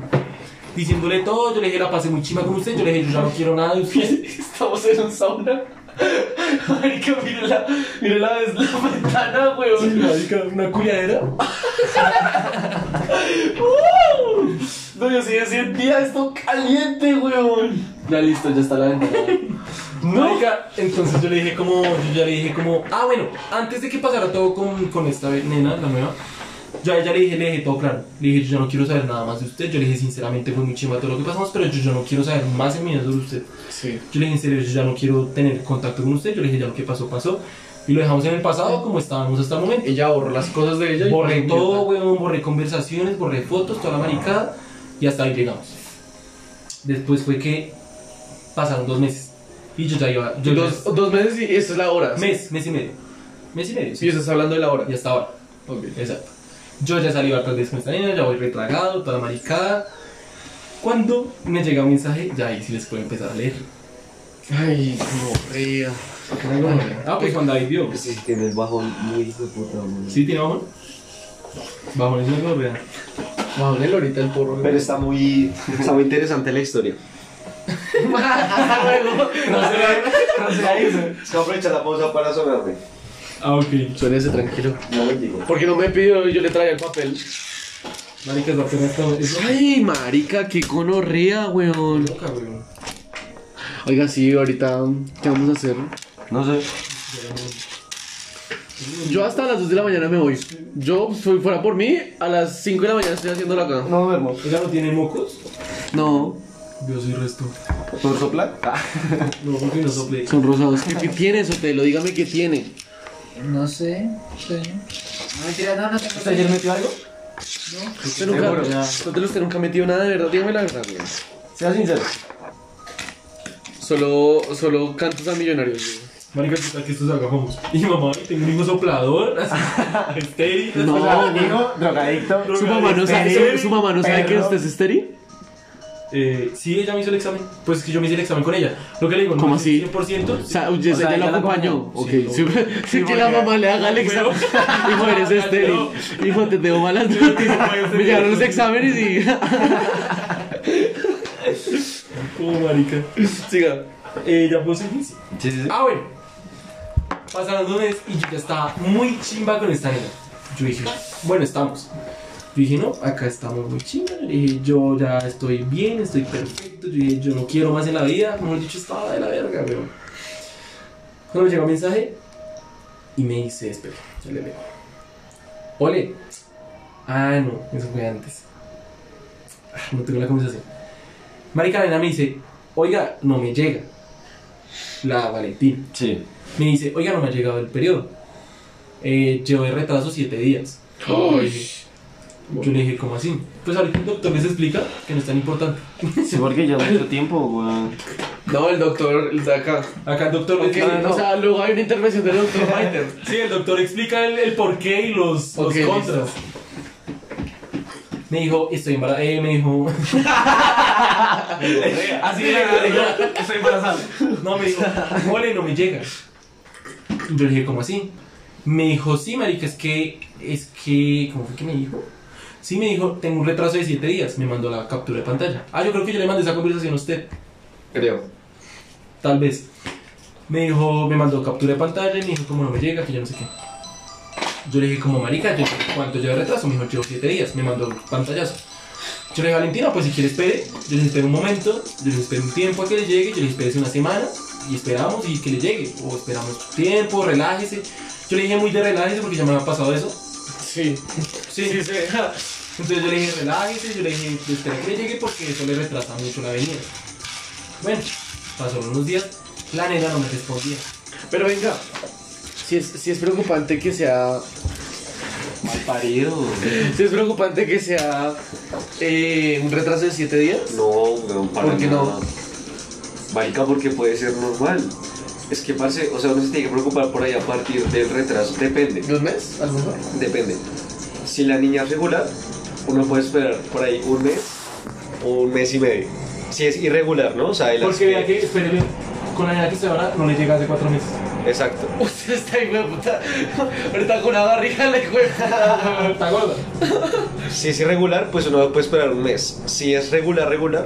Diciéndole todo, yo le dije, la pasé muy chima con usted. Yo le dije, yo ya no quiero nada de usted. Estamos en un sauna. Marica, mírala, mírala desde la ventana, weón. Marica, una culiadera. No, yo sí sentía esto caliente, weón. Ya listo, ya está la ventana. Marica, entonces yo le dije como, yo ya le dije como, ah bueno, antes de que pasara todo con, con esta nena, la nueva, yo a ella le dije, le dije todo claro, le dije yo ya no quiero saber nada más de usted, yo le dije sinceramente fue muy chimba todo lo que pasamos, pero yo ya no quiero saber más en mi vida sobre usted. Sí. Yo le dije en serio, yo ya no quiero tener contacto con usted, yo le dije ya lo que pasó, pasó, y lo dejamos en el pasado como estábamos hasta el momento. Ella borró las cosas de ella y Borré puso todo, weón, borré conversaciones, borré fotos, toda la maricada, y hasta ahí llegamos. Después fue que pasaron dos meses, y yo ya iba, yo Dos, dos meses y esta es la hora. Mes, mes y medio. Mes y medio, sí. Y estás hablando de la hora. Y hasta ahora. Ok. Exacto. Yo ya salí hartas veces con esta niña, ya voy retragado, toda maricada. Cuando me llega un mensaje, ya ahí sí les puedo empezar a leer. Ay, como ría. Ah, pues cuando ahí vio. Sí, tiene el bajón muy hijo de puta. ¿Sí tiene bajón? Bajón es una gonorrea. Vamos a ahorita el porro. Pero está muy, está muy interesante la historia. Hasta luego. No se la... No Es que aprovecha la pausa para sonarme. Ah, ok. Suénese tranquilo. No me digo. Porque no me pidió y yo le traía el papel. Marica, es apenas esto. Es Ay, marica, qué gonorrea, weón. loca, weón. Oiga, sí, ahorita, ¿qué vamos a hacer? No sé. Yo hasta las 2 de la mañana me voy. Yo, si fuera por mí, a las 5 de la mañana estoy haciéndolo acá. No duermo. ¿Ella no tiene mocos? No, Yo soy resto. ¿Por soplar? Ah. No, porque no sople. son rosados. ¿Qué, qué tiene eso? Te lo dígame qué tiene. No sé. sé. No, mentira, no, no tengo. ¿Usted ayer metió algo? Usted nunca, no te usted nunca ha metido nada de verdad, dígame la verdad. Sea sincero. Solo, solo cantos a millonarios. Marica, ¿qué tal que esto se haga famoso? Y mamá, tengo un hijo soplador, así, estéril. No, O sea, drogadicto. Su mamá no sabe, su, su mamá no sabe que usted es estéril. Eh, sí, ella me hizo el examen. Pues es que yo me hice el examen con ella. Lo que le digo, no ¿Cómo es así? 100%. O sea, usted O sea, ya ella lo la acompañó. acompañó. Ok, Sí, sí, sí, que la mamá le haga el examen. Hijo, eres estéril. Hijo, te tengo malas noticias. Me llegaron los exámenes y. Como marica. Siga. Ella puso el Sí, sí, sí. Ah, bueno. Pasaron dos meses y yo ya estaba muy chimba con esta nena. Yo dije, bueno, estamos. Yo dije, no, acá estamos muy chimba. Yo dije, yo ya estoy bien, estoy perfecto. Yo dije, yo no quiero más en la vida. Mejor dicho, estaba de la verga, weón. Cuando me llegó un mensaje y me dice, espera, ya le leo. Ole. Ah, no, eso fue antes. Ah, No tengo la conversación. Marica Nena me dice, oiga, no me llega. La Valentina. Sí. Me dice, oiga, no me ha llegado el periodo. Eh, llevo de retraso siete días. Yo dije- Yo le dije, ¿cómo así? Pues ahorita el doctor les explica que no es tan importante. Sí, porque ya mucho tiempo, weón. No, el doctor, el de acá. Acá el doctor Ok, explica- O sea, luego hay una intervención del doctor Reiter. Sí, el doctor explica el, el porqué y los, los Ok, listo. contras. Me dijo, estoy embarazada. Eh, me dijo. Así era, estoy embarazada. No, me dijo, ole, no me llega. Yo le dije, ¿cómo así? Me dijo, sí, marica, es que, es que, ¿cómo fue que me dijo? Sí, me dijo, tengo un retraso de 7 días. Me mandó la captura de pantalla. Ah, yo creo que yo le mandé esa conversación a usted. Creo. Tal vez. Me dijo, me mandó captura de pantalla y me dijo, como no me llega, que yo no sé qué. Yo le dije, como marica, yo, ¿cuánto lleva retraso? Me dijo, llevo 7 días. Me mandó pantallazo. Yo le dije, Valentina, pues si quiere espere. Yo les espero un momento, yo les espero un tiempo a que le llegue. Yo les espero una semana y esperamos y que le llegue. O esperamos tiempo, relájese. Yo le dije muy de relájese porque ya me había pasado eso. Sí. Sí, sí, sí. Entonces yo le dije, relájese, yo le dije, espera que le llegue porque eso le retrasa mucho la venida. Bueno, pasaron unos días, la nena no me respondía. Pero venga, si es, si es preocupante que sea. Mal parido. Si es preocupante que sea eh, un retraso de 7 días. No, weón, para ¿Por qué no? Marica, porque puede ser normal. Es que, parce, o sea, uno se tiene que preocupar por ahí a partir del retraso. Depende, ¿De un mes? A lo mejor. depende. Si la niña es regular, uno puede esperar por ahí un mes o un mes y medio. Si es irregular, ¿no? O sea, de las Porque vea que, espéreme, con la nena que estoy ahora no le llega hace cuatro meses. Exacto. Usted está hijo de puta. Ahorita con una barriga le weón. Está gorda. Si es irregular, pues uno puede esperar un mes. Si es regular, regular,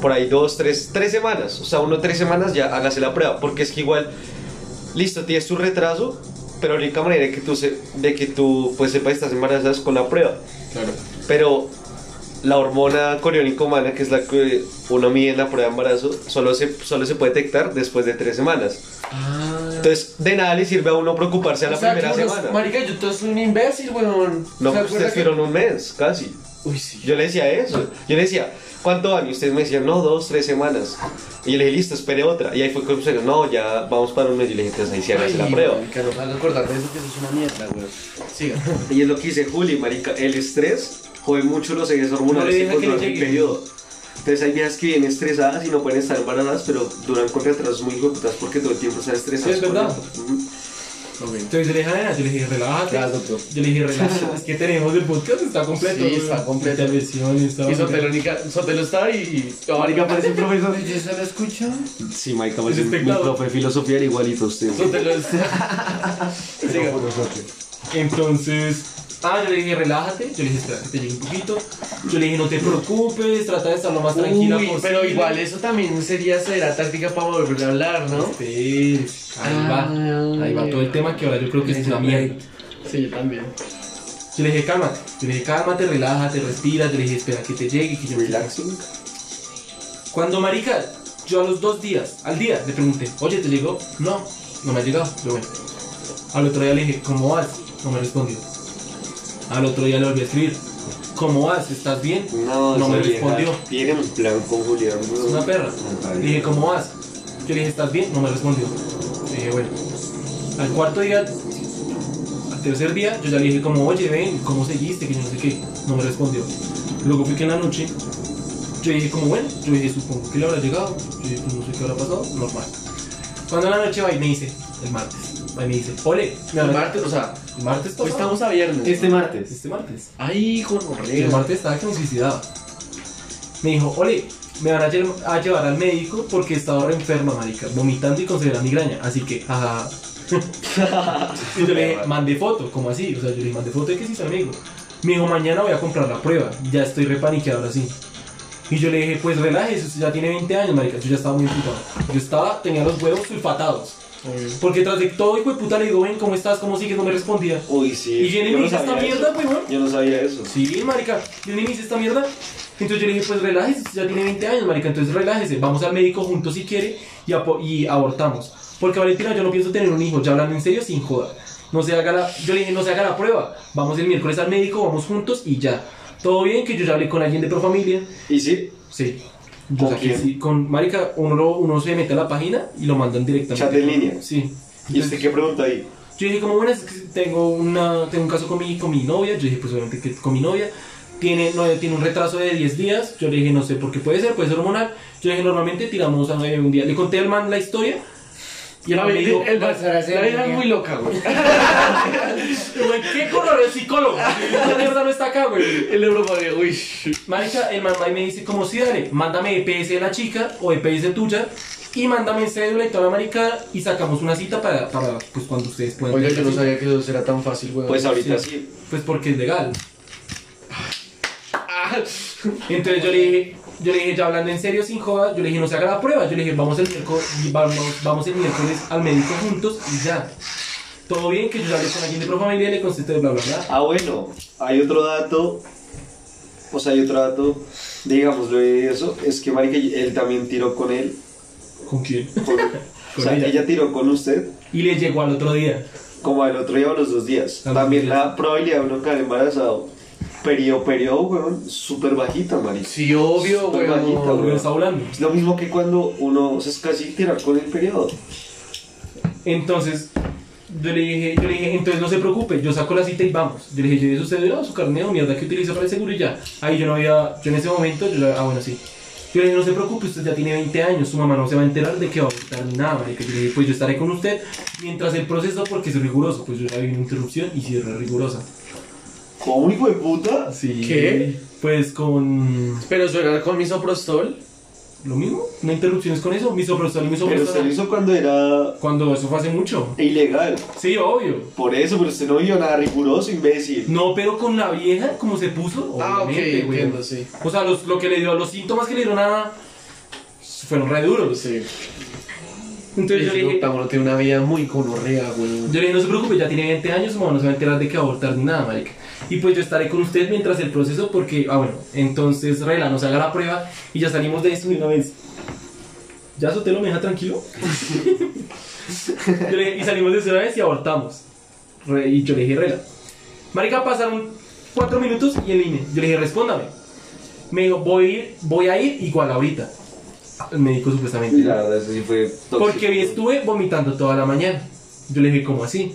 por ahí dos, tres, tres semanas. O sea, uno tres semanas ya hágase la prueba. Porque es que igual, listo, tienes tu retraso, pero la única manera de que tú, se, de que tú pues sepas que estás embarazada es con la prueba. Claro. Pero la hormona coriónica humana, que es la que uno mide en la prueba de embarazo, solo se, solo se puede detectar después de tres semanas. Entonces, de nada le sirve a uno preocuparse a la O sea, primera que semana. Marica, yo todo soy un imbécil, weón. No, ¿Se pues ustedes que- fueron un mes, casi. Uy, sí. Yo le decía eso. Yo le decía, ¿cuánto van? Y ustedes me decían, no, dos, tres semanas. Y yo le dije, listo, espere otra. Y ahí fue como, no, ya vamos para un mes. Y le dije, entonces ahí sí hágase la prueba. marica, no hagas acordar de eso, que eso es una mierda, weón. Siga. Y es lo que dice Juli, marica. El estrés jode mucho los ejes hormonales controlan el periodo. Entonces hay viejas que vienen estresadas y no pueden estar embarazadas, pero duran con retrasos muy putas porque todo el tiempo están estresadas. Sí, es verdad. Entonces yo le dije a Nena, yo le dije, relájate. Gracias, doctor. Yo le dije, relájate. es que tenemos el podcast, está completo. Sí, está completo. Intervención, está Y Sotelónica, Sotelo está y. y- Marica, parece un profesor. ¿Yo se lo escucho? Sí, marica, Es espectador. de filosofía era igualito a usted. Sotelo está. Entonces, ah, yo le dije, relájate. Yo le dije, espera, que te llegue un poquito. Yo le dije, no te preocupes, trata de estar lo más tranquila Uy, posible. pero igual eso también sería será táctica para volver a hablar, ¿no? Espere, ahí va. Ah, Ahí va todo el tema que ahora yo creo que es una mierda. Sí, yo también. Yo le dije, cálmate. Yo le dije, cálmate, relájate, respira. Yo le dije, espera que te llegue. Que yo Relaxing. Cuando, marica, yo a los dos días, al día, le pregunté, oye, ¿te llegó? No, no me ha llegado. Yo, bueno. Al otro día le dije, ¿cómo vas? No me respondió. Al otro día le volví a escribir, ¿cómo vas? ¿Estás bien? No, No me respondió. Tiene un plan con Julián. Es una perra. Le dije, ¿cómo vas? Yo le dije, ¿estás bien? No me respondió. Le dije, bueno. Al cuarto día, al tercer día, yo ya le dije, como, oye, ven, ¿cómo seguiste? Que yo no sé qué. No me respondió. Luego fui que en la noche, yo dije, como, bueno, yo dije, supongo que le habrá llegado. Yo dije, pues no sé qué habrá pasado, normal. Cuando en la noche va y me dice, el martes, y me dice, ole, me El martes, o sea, el martes estamos a viernes. Este martes. Este martes. Ay, con El martes estaba que me suicidaba. Me dijo, ole, me van a, lle- a llevar al médico porque estaba re enferma, marica, vomitando y con severa migraña. Así que, jaja. y yo le mandé foto, como así? O sea, yo le mandé foto de que sí está amigo. Me dijo, mañana voy a comprar la prueba. Ya estoy repaniqueado ahora sí. Y yo le dije, pues relájese, usted ya tiene 20 años, marica. Yo ya estaba muy imputado. Yo estaba, tenía los huevos sulfatados. Porque tras de todo, hijo de puta, le digo, ven, ¿cómo estás? ¿Cómo sigues? No me respondía. Uy, sí. Y viene y me dice esta mierda, weón. Yo no sabía eso. Sí, marica, viene y me dice esta mierda. Entonces yo le dije, pues relájese, ya tiene 20 años, marica, entonces relájese, vamos al médico juntos si quiere y, y abortamos. Porque Valentina, yo no pienso tener un hijo, ya hablando en serio, sin joda. No se haga la, yo le dije, no se haga la prueba, vamos el miércoles al médico, vamos juntos y ya. Todo bien, que yo ya hablé con alguien de Profamilia. ¿Y sí? Sí. Yo ¿Con saqué, quién? sí, con Marica, uno, uno se mete a la página y lo mandan directamente. Chat en línea. Sí. ¿Y usted qué pregunta ahí? Yo dije, como bueno, es que tengo, una, tengo un caso con mi, con mi novia. Yo dije, pues obviamente que con mi novia. Tiene, no, tiene un retraso de 10 días. Yo le dije, no sé por qué puede ser, puede ser hormonal. Yo le dije, normalmente tiramos a nueve un día. Le conté al man la historia. Y el dijo, el, vas a hacer la vida es muy loca, güey. ¿qué color es psicólogo? Esta mierda no está acá, güey. El Europadre, uy. Marica, el y me dice, como si dale, mándame EPS de la chica o EPS tuya. Y mándame cédula y toda la marica y sacamos una cita para, para pues cuando ustedes puedan. Oiga, yo no la sabía que eso era tan fácil, güey. Pues ahorita sí. sí. Pues porque es legal. Entonces yo le dije, yo le dije, ya hablando en serio, sin joda, yo le dije, no se haga la prueba. Yo le dije, vamos el miércoles, vamos, vamos el miércoles al médico juntos y ya. Todo bien, que yo ya hablé con alguien de Profamilia y le contesté bla bla bla. Ah, bueno, hay otro dato. O sea, hay otro dato, digámoslo de eso, es que Marica, él también tiró con él. ¿Con quién? con- o sea, ella. ella. tiró con usted, Y le llegó al otro día. como al otro día o los dos días. También la probabilidad de uno quedar embarazado, periodo, periodo, weón, súper bajita, Marica. Sí, obvio, Súper güey. bajita, Porque weón. está volando. Es lo mismo que cuando uno o sea, es casi tirar con el periodo. Entonces, yo le dije, yo le dije, entonces no se preocupe, yo saco la cita y vamos. Yo le dije, yo usted dio su carnet o mierda que utiliza para el seguro y ya. Ahí yo no había, yo en ese momento, yo le- ah bueno, sí. Yo le dije, no se preocupe, usted ya tiene 20 años, su mamá no se va a enterar de que va a ni nada, marica. Yo le dije, pues yo estaré con usted mientras el proceso, porque es riguroso, pues yo ya vi una interrupción y sí es rigurosa. ¿Cómo, hijo de puta? Sí. ¿Qué? Pues con... Pero eso era con misoprostol. Lo mismo, no hay interrupciones con eso. Mi soprostol y Pero usted lo hizo cuando era Cuando eso fue hace mucho. ilegal. Sí, obvio. Por eso, pero usted no vio nada riguroso, imbécil. No, pero con la vieja, como se puso. Ah, ok, obviamente, güey. entiendo, sí. O sea, los, lo que le dio, los síntomas que le dieron a. fueron re duros. Sí. Entonces yo le dije. Octavo tiene una vida muy conorrea, güey. Yo le dije, no se preocupe, ya tiene 20 años, mamá no se va a enterar de que va a abortar ni nada, marica. Y pues yo estaré con usted mientras el proceso, porque, ah, bueno, entonces Rela nos haga la prueba y ya salimos de esto de una vez. ¿Ya Sotelo me deja tranquilo? Le y salimos de eso una vez y abortamos. Re- y yo le dije, Rela. Marica, pasaron 4 minutos y en línea. Yo le dije, respóndame. Me dijo, voy a ir, voy a ir igual ahorita. El médico supuestamente. Y la verdad, eso sí fue tóxico. Porque hoy estuve vomitando toda la mañana. Yo le dije, ¿cómo así?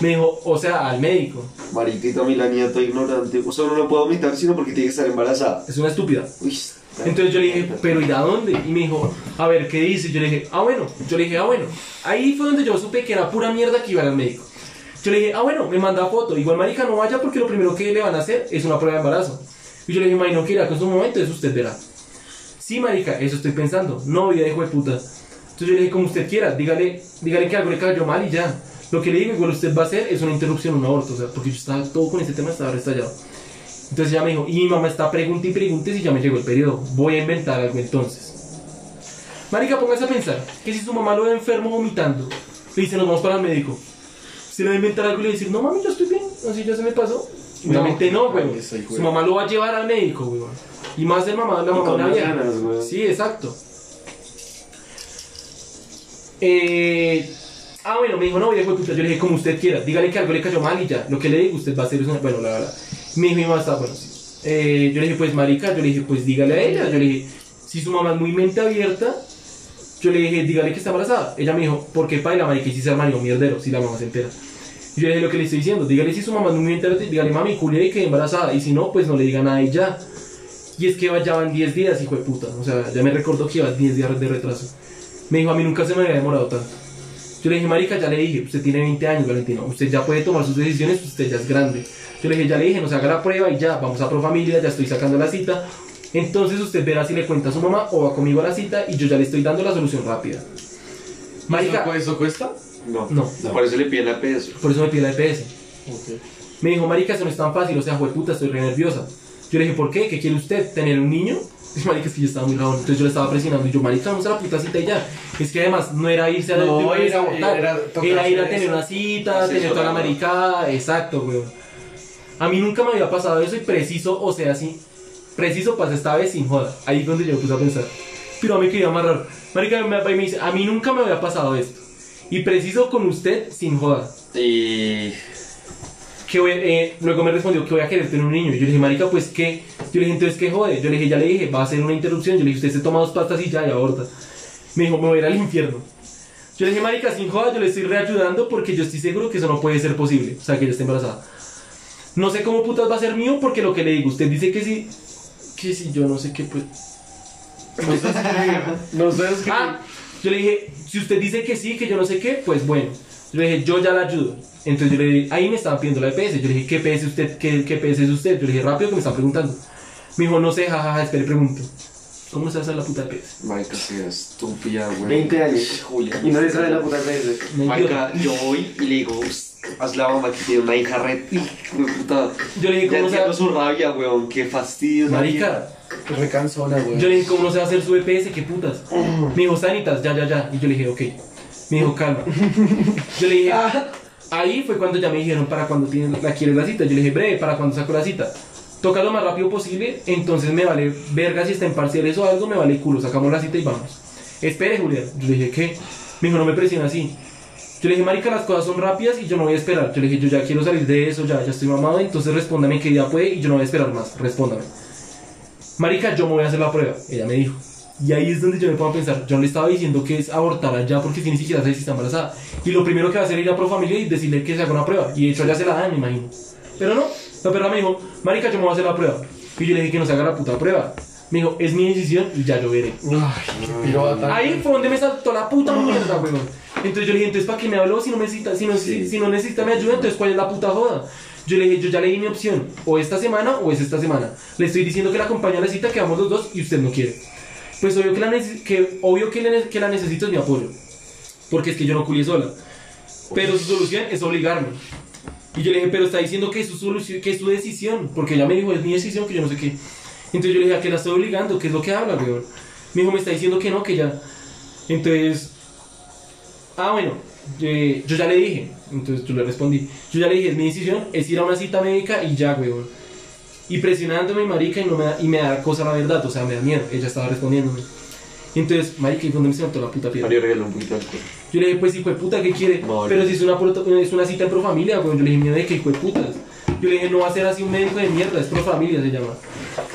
Me dijo, o sea, al médico. Mariquita, mi la niña toda ignorante. O sea, no lo puedo vomitar, sino porque tiene que estar embarazada. Es una estúpida. Uy, Entonces yo le dije, ¿pero ir a dónde? Y me dijo, a ver, ¿qué dice? Yo le dije, ah, bueno. Yo le dije, ah, bueno. Ahí fue donde yo supe que era pura mierda que iba al médico. Yo le dije, ah, bueno, me manda foto. Igual, marica, no vaya porque lo primero que le van a hacer es una prueba de embarazo. Y yo le dije, marica, no quiera, que es un momento, eso usted verá. Sí, marica, eso estoy pensando. No, vida de hijo de puta. Entonces yo le dije, como usted quiera, dígale, dígale que algo le cayó mal y ya. Lo que le digo, igual usted va a hacer es una interrupción, un aborto. O sea, porque yo estaba todo con este tema, estaba restallado. Entonces ella me dijo, y mi mamá está pregunta y pregunte si ya me llegó el periodo. Voy a inventar algo entonces. Marica, póngase a pensar que si su mamá lo ve enfermo vomitando, le dice, nos vamos para el médico. Se le va a inventar algo y le va a decir, no mami, yo estoy bien, así ya se me pasó. Obviamente no, güey. de- Su mamá lo va a llevar al médico, güey. Y más el mamá, la mamá güey. Sí, exacto. Eh, ah, bueno, me dijo, no, viejo puta. Yo le dije, como usted quiera, dígale que algo le cayó mal y ya. Lo que le digo, usted va a hacer es una. Bueno, la verdad. Mi mamá está, bueno. Eh, yo le dije, pues, marica, yo le dije, pues dígale a ella. Yo le dije, si su mamá es muy mente abierta, yo le dije, dígale que está embarazada. Ella me dijo, ¿por qué paila, marica? Y si se hermano mierdero, si la mamá se entera. Yo le dije lo que le estoy diciendo, dígale si su mamá es muy mente abierta, dígale, mami, culié que embarazada. Y si no, pues no le diga nada y ya. Y es que ya van 10 días, hijo de puta. O sea, ya me recordó que iba 10 días de retraso. Me dijo, a mí nunca se me había demorado tanto. Yo le dije, marica, ya le dije, usted tiene 20 años, Valentino. Usted ya puede tomar sus decisiones, usted ya es grande. Yo le dije, ya le dije, nos haga la prueba y ya, vamos a Pro Familia, ya estoy sacando la cita. Entonces usted verá si le cuenta a su mamá o va conmigo a la cita y yo ya le estoy dando la solución rápida. Marica, ¿Eso, ¿Eso cuesta? No. no, Por eso le piden la peso. por eso me pide la EPS. Ok. Me dijo, marica, eso no es tan fácil, o sea, puta, estoy re nerviosa. Yo le dije, ¿por qué? ¿Qué quiere usted? ¿Tener un niño? Y marica, es que yo estaba muy rabón. Entonces yo le estaba presionando y yo, marica, vamos a la puta cita y ya. Es que además no era irse a No, de una vez a era- votar. era ir a tener eso. una cita, tener toda la maricada. Exacto, weón. A mí nunca me había pasado eso y preciso, o sea, sí, preciso pasa esta vez sin joda. Ahí es donde yo me puse a pensar. Pero a mí quería amarrar. Marica me, me dice, a mí nunca me había pasado esto. Y preciso con usted sin joda. Y. que voy- eh, luego me respondió que voy a querer tener un niño. Y yo le dije, marica, pues qué. Yo le dije, entonces qué jode. Yo le dije, ya le dije, va a ser una interrupción. Yo le dije, usted se toma dos pastas y ya, y aborta. Me dijo, me voy a ir al infierno. Yo le dije, marica, sin joda, yo le estoy reayudando porque yo estoy seguro que eso no puede ser posible. O sea, que ella esté embarazada. No sé cómo putas va a ser mío porque lo que le digo, usted dice que sí. Que sí, yo no sé qué, pues. No sé si. No sé. Ah, yo le dije, si usted dice que sí, que yo no sé qué, pues bueno. Yo le dije, yo ya la ayudo. Entonces yo le dije, ahí me estaban pidiendo la EPS. Yo le dije, ¿qué PS usted? ¿Qué, qué PS es usted? Yo le dije, rápido que me están preguntando. Me dijo, no sé, jajaja, espere, pregunto. ¿Cómo se hace la puta EPS? Marica, sea estúpida, güey. 20 años. Julia. Y no le sabe la puta. Me Marica, yo voy y le digo, haz la mamá que tiene una hija red. Puta. Yo le dije, ¿cómo se hace? su rabia, weón. Qué fastidio. Marica, recansona, güey. yo le dije, ¿cómo no se va a hacer su EPS? ¿Qué putas? Me dijo, Sanitas, ya, ya, ya. Y yo le dije, ok. Me dijo, calma. Yo le dije, ahí fue cuando ya me dijeron para cuando tienes, la quieres la cita. Yo le dije, breve, ¿para cuando saco la cita? Toca lo más rápido posible, entonces me vale verga si está en parciales o algo, me vale culo, sacamos la cita y vamos. Espere, Julián. Yo le dije, ¿qué? Me dijo, no me presiona así. Yo le dije, marica, las cosas son rápidas y yo no voy a esperar. Yo le dije, yo ya quiero salir de eso, ya, ya estoy mamado, entonces respóndame que ya puede y yo no voy a esperar más, respóndame. Marica, yo me voy a hacer la prueba. Ella me dijo. Y ahí es donde yo me a pensar. Yo no le estaba diciendo que es abortar allá porque si ni siquiera sé si está embarazada. Y lo primero que va a hacer es ir a Pro Familia y decirle que se haga una prueba. Y de hecho allá se la dan, me imagino. Pero no, la perra me dijo, Marica, yo me voy a hacer la prueba. Y yo le dije que no se haga la puta prueba. Me dijo, es mi decisión y ya yo veré. Ay, Ahí fue donde me saltó la puta mierda, weón. Entonces yo le dije, entonces ¿para qué me habló si no necesita, si no, si, si no necesita mi ayuda? Entonces ¿cuál es la puta joda? Yo le dije, yo ya le di mi opción, o esta semana o es esta semana. Le estoy diciendo que la acompañe a la cita, que vamos los dos y usted no quiere. Pues obvio que la, que, obvio que, la necesito es mi apoyo. Porque es que yo no culié sola. Pero su solución es obligarme. Y yo le dije, pero está diciendo que es su solución, que es su decisión. Porque ella me dijo, es mi decisión, que yo no sé qué. Entonces yo le dije, ¿a qué la estoy obligando? ¿Qué es lo que habla, weón? Me dijo, me está diciendo que no, que ya. Entonces, ah, bueno, yo ya le dije. Entonces yo le respondí. Yo ya le dije, es mi decisión, es ir a una cita médica y ya, weón. Y presionándome, marica, y, no me da, y me da cosa la verdad, o sea, me da miedo. Ella estaba respondiéndome. Entonces, marica, ¿y dónde me saltó la puta piedra? Mario regaló un poquito de alcohol. Yo le dije, pues hijo de puta, ¿qué quiere? Pero si es una, es una cita en pro familia, weón. Yo le dije, miedo de que hijo de putas. Yo le dije, no va a ser así un médico de mierda, es pro familia se llama.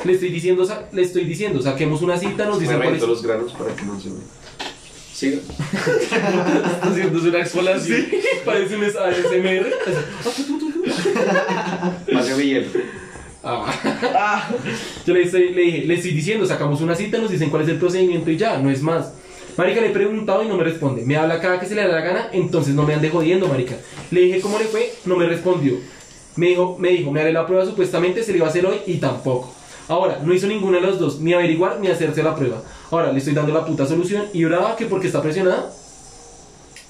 Le estoy diciendo, sa- le estoy diciendo, saquemos una cita, nos Me dicen cuál es. los granos para que no se vean. Siga. Está haciéndose una exfoliación. Parece un ASMR. Pásame hielo. Ah. Yo le, estoy- le dije, le estoy diciendo, sacamos una cita, nos dicen cuál es el procedimiento y ya, no es más. Marica, le he preguntado y no me responde. Me habla cada que se le da la gana, entonces no me ande jodiendo, marica. Le dije cómo le fue, no me respondió. Me dijo, me dijo, me haré la prueba, supuestamente se le iba a hacer hoy y tampoco. Ahora, no hizo ninguno de los dos, ni averiguar ni hacerse la prueba. Ahora, le estoy dando la puta solución y brava que porque está presionada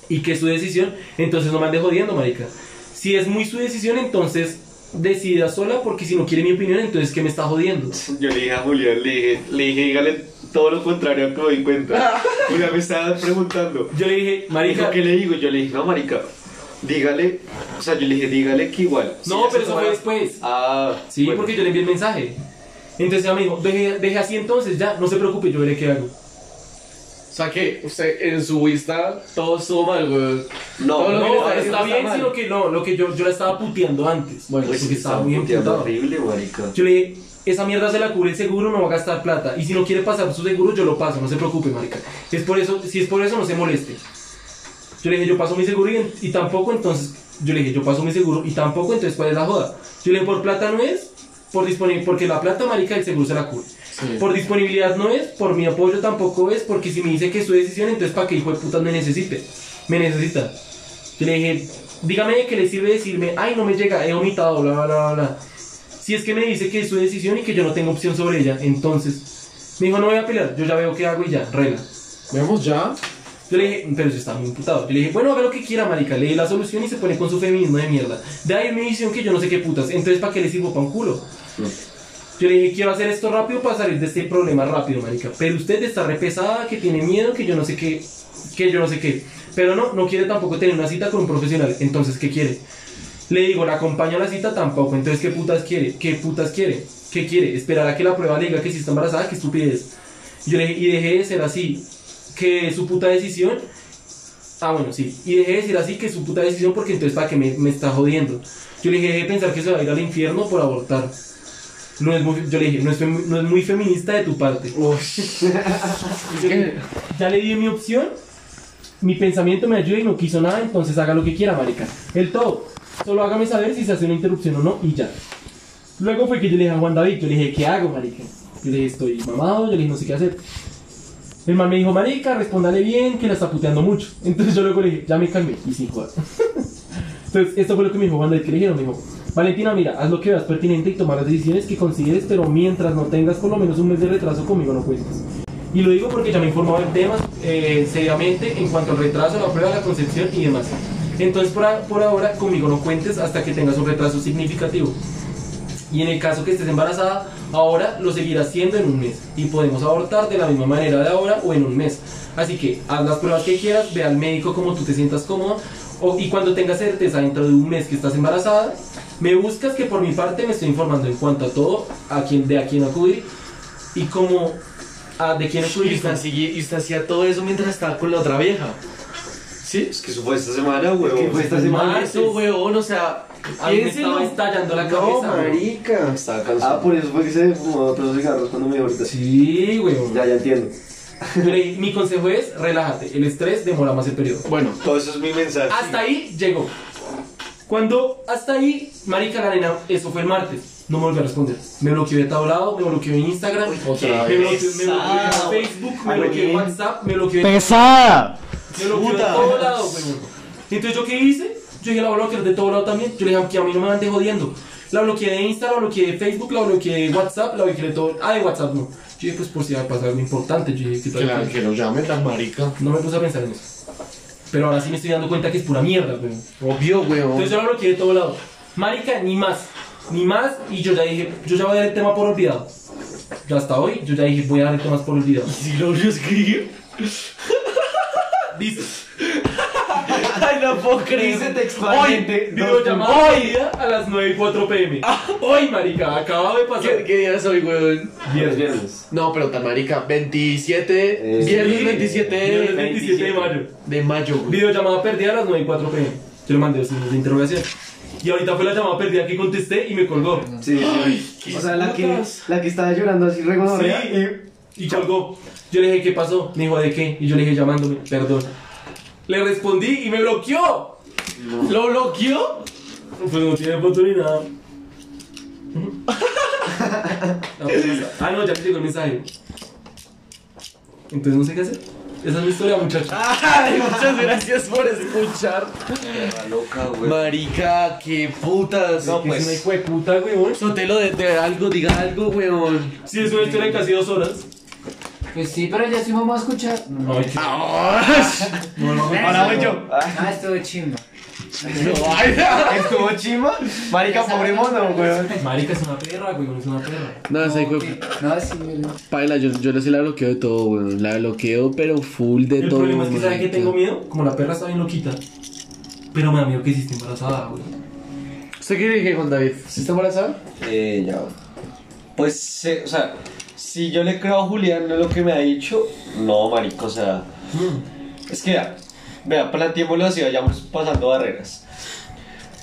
y que es su decisión, entonces no me ande jodiendo, marica. Si es muy su decisión, entonces decida sola, porque si no quiere mi opinión, entonces que me está jodiendo. Yo le dije a Julián, le dije, le dije, dígale todo lo contrario a que me doy cuenta. Julián me estaba preguntando. Yo le dije, Marica, ¿qué le digo? Yo le dije, no, marica, dígale, o sea, yo le dije, dígale que igual. no, pero eso fue después. Ah, Sí, bueno. porque yo le envié el mensaje. Entonces ella me dijo, deje, deje así entonces, ya, no se preocupe, yo veré qué hago. O sea que usted en su Insta todo estuvo mal, güey. No, No, le está está, bien, sino que no, lo que yo, yo la estaba puteando antes. Bueno, Pues porque estaba muy puteando horrible, marica. Yo le dije, esa mierda se la cubre el seguro, no va a gastar plata. Y si no quiere pasar su seguro, yo lo paso, no se preocupe, marica. Es por eso, si es por eso, no se moleste. Yo le dije, yo paso mi seguro y, y tampoco, entonces, yo le dije, yo paso mi seguro y tampoco, entonces, ¿cuál es la joda? Yo le dije, por plata no es, por disponibilidad, porque la plata, marica, el seguro se la cubre. Por disponibilidad no es, por mi apoyo tampoco es, porque si me dice que es su decisión, entonces, ¿para qué hijo de puta me necesite? Me necesita. Yo le dije, dígame de qué le sirve decirme, ay, no me llega, he vomitado, bla, bla, bla, bla. Si es que me dice que es su decisión y que yo no tengo opción sobre ella, entonces, me dijo, no voy a pelear, yo ya veo qué hago y ya, regla. Vemos ya. Yo le dije, pero yo estaba muy imputado. Yo le dije, bueno, haga lo que quiera, marica, lee la solución y se pone con su feminismo de mierda. De ahí mi visión que yo no sé qué putas, entonces, ¿para qué le sirvo para un culo? Yo le dije, quiero hacer esto rápido para salir de este problema rápido, marica. Pero usted está re pesada, que tiene miedo, que yo no sé qué, que yo no sé qué. Pero no, no quiere tampoco tener una cita con un profesional. Entonces, ¿qué quiere? Le digo, ¿la acompaño a la cita? Tampoco. Entonces, ¿qué putas quiere? ¿Qué putas quiere? ¿Qué quiere? ¿Esperar a que la prueba le diga que si está embarazada? ¿Qué estupidez? Yo le dije, y dejé de ser así, que su puta decisión. Ah, bueno, sí. Y dejé de decir así que su puta decisión porque entonces, ¿para qué me, me está jodiendo? Yo le dije, deje de pensar que se va a ir al infierno por abortar. No es muy, yo le dije, no es, no es muy feminista de tu parte. Ya le di mi opción, mi pensamiento me ayuda y no quiso nada, entonces haga lo que quiera, marica. El todo. Solo hágame saber si se hace una interrupción o no y ya. Luego fue que yo le dije a Juan David, yo le dije, ¿qué hago, marica? Yo le dije, estoy mamado, yo le dije, no sé qué hacer. El man me dijo, marica, respóndale bien, que la está puteando mucho. Entonces yo luego le dije, ya me calmé y sin joder. Entonces, esto fue lo que me dijo Juan David, que le dijeron, me dijo, Valentina, mira, haz lo que veas pertinente y tomar las decisiones que consideres, pero mientras no tengas por lo menos un mes de retraso conmigo no cuentes. Y lo digo porque ya me he informado del tema eh, seriamente en cuanto al retraso, la prueba, la concepción y demás. Entonces, por, por ahora, conmigo no cuentes hasta que tengas un retraso significativo. Y en el caso que estés embarazada, ahora lo seguirás haciendo en un mes. Y podemos abortar de la misma manera de ahora o en un mes. Así que haz las pruebas que quieras, ve al médico como tú te sientas cómoda. O, y cuando tengas certeza dentro de un mes que estás embarazada, me buscas que por mi parte me estoy informando en cuanto a todo, a quién, de a quién acudir y cómo, a, de quién Y acudir. usted, hacía, y usted hacía todo eso mientras estaba con la otra vieja. ¿Sí? Es que eso fue esta semana, weón. que fue esta semana. Ah, eso, weón, o sea, A mí me estaba estallando la No, cabeza. güey. marica. Estaba cansado. Ah, por eso fue que se fumó otros cigarros cuando me dijo ahorita. Sí, güey. Ya, ya entiendo. Dije, Mi consejo es, relájate. El estrés demora más el periodo. Bueno, Todo eso es mi mensaje. Hasta ahí llegó. Cuando hasta ahí, marica la nena, eso fue el martes. No me volvió a responder. Me bloqueó de todo lado, me bloqueó en Instagram, otra me vez. bloqueó, me bloqueó en Facebook, me Ay, bloqueó en. WhatsApp, me bloqueó en ¡Pesada! me bloqueó de todo lado, weón. Entonces, ¿yo qué hice? Yo dije, la bloquear de todo lado también. Yo le dije, que a mí no me ande jodiendo. La bloqueé de Insta, la bloqueé de Facebook, la bloqueé de WhatsApp, la bloqueé de todo. Ah, de WhatsApp no. Yo dije, pues por si va a pasar algo importante. Yo dije. Que la- que lo llamen la marica. No me puse a pensar en eso. Pero ahora sí me estoy dando cuenta que es pura mierda, weón. Obvio, weón. Entonces yo lo bloqueé de todo lado. Marica, ni más. Ni más. Y yo ya dije, yo ya voy a dar el tema por olvidado. Ya hasta hoy, yo ya dije, voy a dar el tema por olvidado. Si lo volvió a escribir. Dice, Ay, no puedo creer. Dice textualmente. hoy, videollamada hoy a las 9 y 4 pm. Hoy, marica, acaba de ¿Qué, pasar. qué día es hoy, weón? Viernes. Viernes. No, pero tan marica. 27. Eh, viernes Sí, 27 Viernes de, 27 de mayo. de mayo, weón. Videollamada perdida a las 9 y 4 pm. Yo le mandé signos de interrogación. Y ahorita fue la llamada perdida que contesté y me colgó. Sí, sí. O sea, la que, la que estaba llorando así regonorrea. Sí. Y colgó. Yo le dije, ¿qué pasó? Me dijo, ¿de qué? Y yo le dije, llamándome, perdón. Le respondí y me bloqueó. ¿Lo bloqueó? Pues no tiene foto ni nada. No, pues ah, no, ya me llegó el mensaje. Entonces no sé qué hacer. Esa es mi historia, muchachos. Ay, muchas gracias por escuchar. loca, güey. Marica, qué putas. No, Que es una pues. hijo de puta, weón. Sotelo de, de algo, diga algo, weón. Sí, es una historia de casi dos horas. Pues sí, pero ya sí vamos a escuchar. No, qué- no, no. Ahora voy yo. Ah, estuvo chimba. ¿Estuvo chima? Marica, pobre mono, weón. Marica es una perra, weón, es una perra. No, hijo Ok. No, sí, no. Paila, yo, yo sí la bloqueo de todo, weón. La bloqueo, pero full de El todo. problema es que, ¿sabe que tengo miedo? Como la perra está bien loquita. Pero me da miedo que esté embarazada, weón. ¿Usted qué dije, Juan David? ¿Sí está embarazada? Eh, ya. Pues, se- o sea, si yo le creo a Julián lo que me ha dicho, no, marico, o sea. Es que, vea, vea, planteémoslo así, vayamos pasando barreras.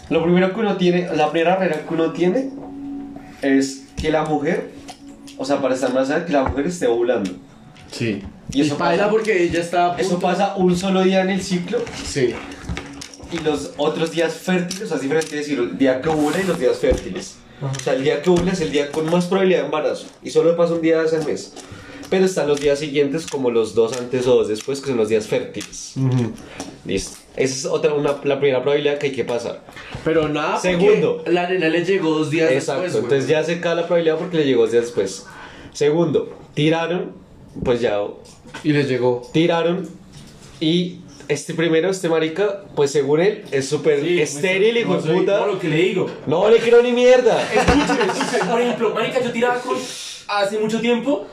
Lo primero que uno tiene, la primera barrera que uno tiene es que la mujer, o sea, para estar embarazada, que la mujer esté ovulando. Sí. Y eso paila pasa- porque ella está. a Eso punto- pasa un solo día en el ciclo Sí. y los otros días fértiles, o sea, es diferente decir el día que ovula y los días fértiles. O sea, el día que ovula es el día con más probabilidad de embarazo y solo pasa un día de ese mes. Pero están los días siguientes como los dos antes o dos después, que son los días fértiles. Listo. Esa es otra, una, la primera probabilidad que hay que pasar. Pero nada, Segundo. La nena le llegó dos días Exacto. después. weón. Entonces ya se cae la probabilidad porque le llegó dos días después. Segundo, tiraron, pues ya Y les llegó. tiraron y este primero, este marica, pues según él, es súper Sí, estéril, no hijo de puta. No, lo que le digo. No le quiero ni mierda. Escúcheme, escúcheme. Por ejemplo, marica, yo tiraba con... Hace mucho tiempo.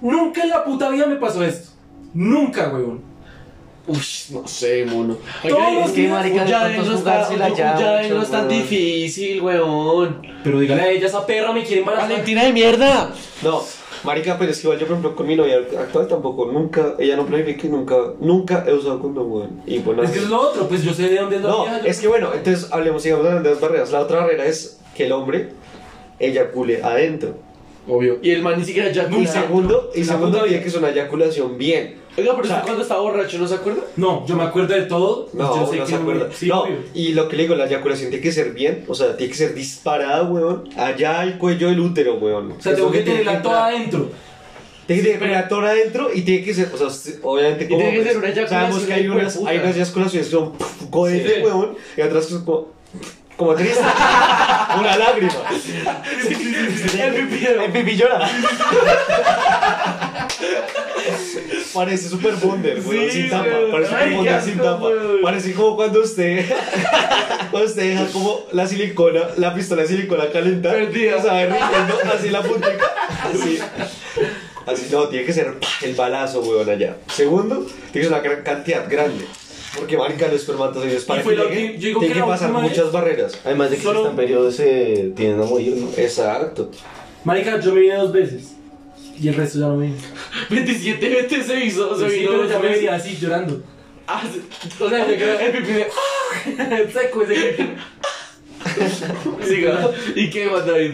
Nunca en la puta vida me pasó esto. Nunca, weón. Uy, no sé, mono. Todos Oiga, los es que días, marica, ya de no está, ya no es tan difícil, weón. Pero dígale a ella, esa perra me quiere embarazar. Valentina de mierda. No, marica, pero es que igual yo, por ejemplo, con mi novia actual tampoco, nunca, ella no planifica y nunca, nunca he usado condón, weón. Y bueno, Es que es lo otro, pues yo sé de dónde es la no, vieja, yo- es que bueno, entonces hablemos, sigamos hablando de las barreras. La otra barrera es que el hombre eyacule adentro. Obvio. Y el man ni siquiera ya Y segundo, y La segundo puta tiene vida. que es una eyaculación bien. Oiga, pero O sea, cuando estaba borracho, ¿no se acuerda? No, yo me acuerdo de todo. No, yo sé no que se acuerda. Sí, no, obvio. y lo que le digo, la eyaculación tiene que ser bien, o sea, tiene que ser disparada, weón, allá al cuello del útero, weón. O sea, tengo que tiene tenerla toda adentro. Tiene que tener la tora adentro y tiene que ser, o sea, obviamente como tiene que ser una hombres, sabemos eyaculación que hay unas, hay unas eyaculaciones que son cohetes, Sí. weón, y que son como, como triste, una lágrima. El pipí llora. Parece super bonder, Sí, sin tapa, parece Ay, super bonder sin tapa. Parece como cuando usted, cuando usted deja como la silicona, la pistola de silicona calentar, Perdida. o sea, derritiendo así la puntica, así. Así no, tiene que ser el balazo, weón, allá. Segundo, tiene que ser una gran cantidad grande. Porque, marica, los espermatozoides para Y fue que la lleguen, yo digo tienen que que pasar muchas vez- barreras. Además de que Solo- si están periodos se tienden a morir, ¿no? Exacto. Marica, yo me vine dos veces. Y el resto ya no me vine. 27 veces se hizo, se Sí, vino pero ya me venía así, llorando. Ah, o sea, se quedó el pipí de... Seco ese pipí. Siga. ¿Y qué, Juan David?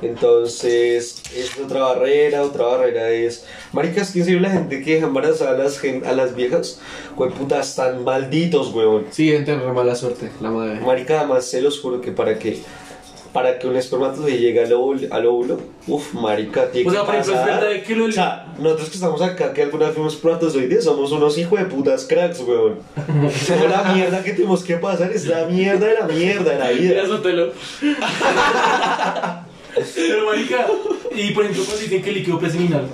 Entonces, es otra barrera, otra barrera es... Maricas, que serio la gente que deja embarazada a las, gen- a las viejas, güey, putas, están malditos, weón. Sí, gente re mala suerte, la madre. Marica, además, se los juro que para que... Para que un espermatozoide llegue al óvulo, al óvulo uf, marica, tiene O sea, que es pasar- verdad que lo- O sea, nosotros que estamos acá, que alguna vez fuimos espermatozoides, somos unos hijos de putas cracks, weón. Somos la mierda que tenemos que pasar, es la mierda de la mierda de la vida. Pero marica, Y por ejemplo, cuando dicen que el líquido preseminal.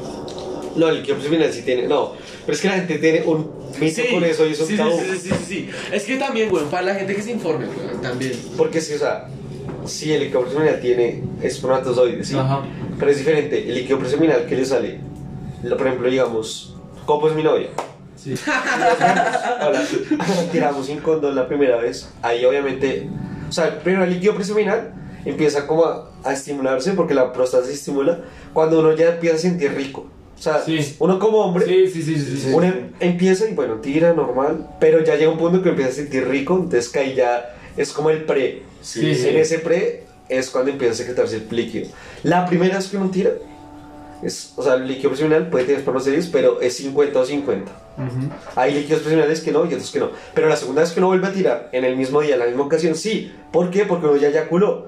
No, el líquido preseminal sí tiene. No, pero es que la gente tiene un mito con eso y es un sí, sí, tabú. sí, sí, sí, sí. Es que también, weón, para la gente que se informe, también. Porque sí, o sea, sí, el líquido preseminal tiene espermatozoides, sí. Ajá. Pero es diferente. El líquido preseminal que le sale, por ejemplo, digamos, Copo es mi novia. Sí. Hola, tiramos sin condón la primera vez. Ahí obviamente, o sea, primero el líquido preseminal empieza como a, a estimularse porque la próstata se estimula cuando uno ya empieza a sentir rico. O sea, Sí. uno como hombre, Sí, sí, uno em- empieza y bueno, tira normal, pero ya llega un punto que empieza a sentir rico, entonces que ahí ya es como el pre. En ese pre es cuando empieza a secretarse el líquido. La primera vez que uno tira, es, o sea, el líquido preseminal puede tener espermatozoides, pero es 50 o 50. Hay líquidos preseminales que no y otros que no. Pero la segunda vez que uno vuelve a tirar en el mismo día, en la misma ocasión, sí. ¿Por qué? Porque uno ya eyaculó.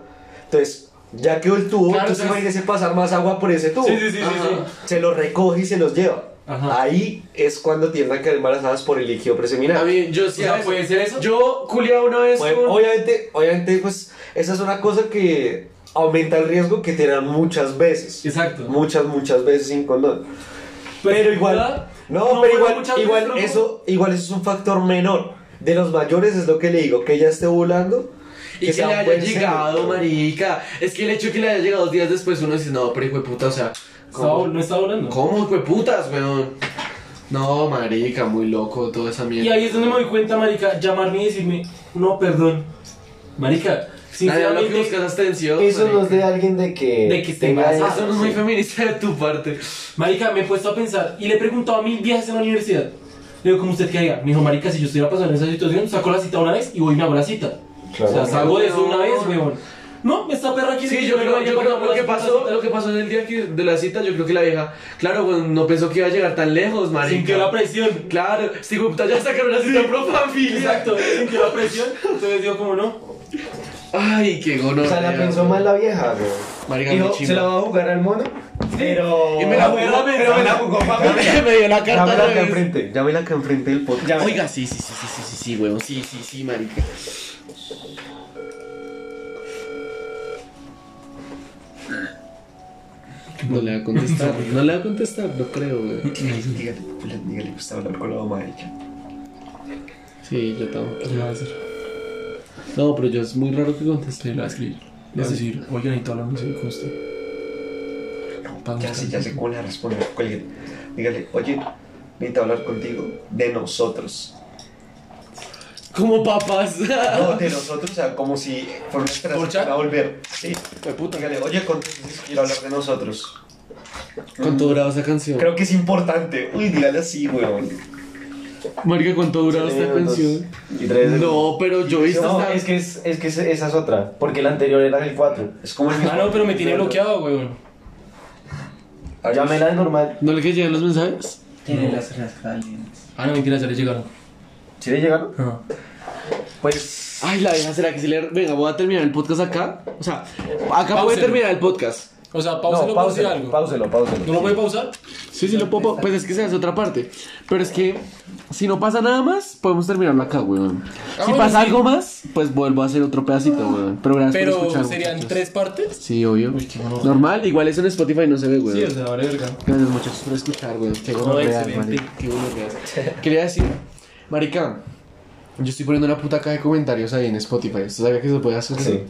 Entonces, ya quedó el tubo, Claro, entonces imagínese pasar más agua por ese tubo. Sí, sí, sí, sí, Ajá. sí. Se los recoge y se los lleva. Ajá. Ahí es cuando tienden a quedar embarazadas por el líquido A preseminal. mí, yo sí, O sea, ¿puede ser eso? Yo culiaba una vez Bueno, con... obviamente, obviamente, pues, esa es una cosa que aumenta el riesgo que tienen muchas veces. Exacto. Muchas, muchas veces sin condón. Pero igual, ¿verdad? no, No, pero pero igual, igual eso, igual eso es un factor menor. De los mayores es lo que le digo, que ella esté ovulando. Y que, sea le haya llegado, seno. marica. Es que el hecho de que le haya llegado dos días después, uno dice, no, pero hijo de puta, o sea, ¿cómo? no estaba hablando. ¿Cómo, hijo de putas, weón? No, marica, muy loco toda esa mierda. Y ahí es donde me doy cuenta, marica, llamarme y decirme, no, perdón. Marica, Nadie que sinceramente, buscas es atención. Eso no marica. es de alguien de que. De que esté tenga embarazada. Eso no es muy feminista de tu parte. marica, me he puesto a pensar y le he preguntado a mil viejas en la universidad. Le digo, como usted que diga, me dijo, marica, si yo estuviera pasando esa situación, saco la cita una vez y voy y me hago la cita. Claro. O sea, salgo de eso una vez, weón. No, esta perra aquí Sí, yo creo, yo creo lo que pasó, lo que pasó en el día que, de la cita, yo creo que la vieja, claro, pues no pensó que iba a llegar tan lejos, marica. Sintió la presión. Claro, de puta, ya sacaron la cita pro familia. Exacto, sintió la presión. Entonces digo, como no. Ay, qué gono. O sea, la pensó mal la vieja, güey. Marica, Dijo, se la va a jugar al mono, pero... Y me la jugó, pero me la jugó familia. me dio la carta otra acá enfrente. Llámela acá enfrente del podcast. Oiga, sí, sí, sí, sí, sí, sí, sí, weón, sí, sí, sí, marica. No le va a contestar, no le va a contestar, no creo, weón. Dígale, dígale que usted va a hablar con la mamá de ella. Sí, yo tampoco. No, pero yo es muy raro que conteste. Le voy a escribir. Le a decir, oye, necesito hablar con usted. Ya sé, ya sé cómo le va a responder. Dígale, oye, necesito hablar contigo de nosotros. Como papas. No, de nosotros, o sea, como si fuera una esperanza para volver. Sí. Fue puta. Dígale, oye, con- quiero hablar de nosotros. ¿Cuánto duraba esa canción? Creo que es importante. Uy, dígale así, weón. Marica, ¿cuánto duraba esta minutos. canción? Y tres No, pero yo he visto No, esta- es que, es, es que es- esa es otra. Porque el anterior era el 4. Es como el mismo. Ah, no, pero me tiene bloqueado, weón. Llámela de normal. ¿No le que llegan los mensajes? Tiene las orejas calientes. Ah, no, mentira, ya le llegaron. ¿Sí le llegaron? Ajá. Pues. Ay, la vieja, ¿será que si le... Venga, voy a terminar el podcast acá. O sea, acá puede Páuselo. terminar el podcast. O sea, pauselo no, por páuselo, algo. páuselo, páuselo. ¿No lo puede pausar? Sí, sí, lo puedo... Pues es que se hace otra parte. Pero es que si no pasa nada más, podemos terminarlo acá, weón. Ah, si bueno, pasa sí. algo más, pues vuelvo a hacer otro pedacito, weón. Pero gracias por Pero escuchar, serían muchachos. tres partes. Sí, obvio. Uy, qué mono. Normal, igual eso en Spotify no se ve, weón. Sí, o sea, verga. Gracias muchachos por escuchar, weón. Qué No, bueno excelente. Qué bueno Quería decir, marica, yo estoy poniendo una puta caja de comentarios ahí en Spotify. ¿Usted sabía que se puede hacer? Sí.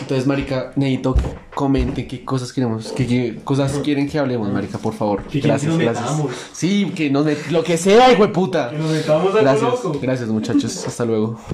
Entonces, marica, necesito que comenten qué cosas queremos, qué, qué cosas quieren que hablemos, marica, por favor. Que Gracias, que nos gracias. metamos. Sí, que nos met- lo que sea, hijo de puta. Que nos metamos Gracias, loco. gracias muchachos. Hasta luego.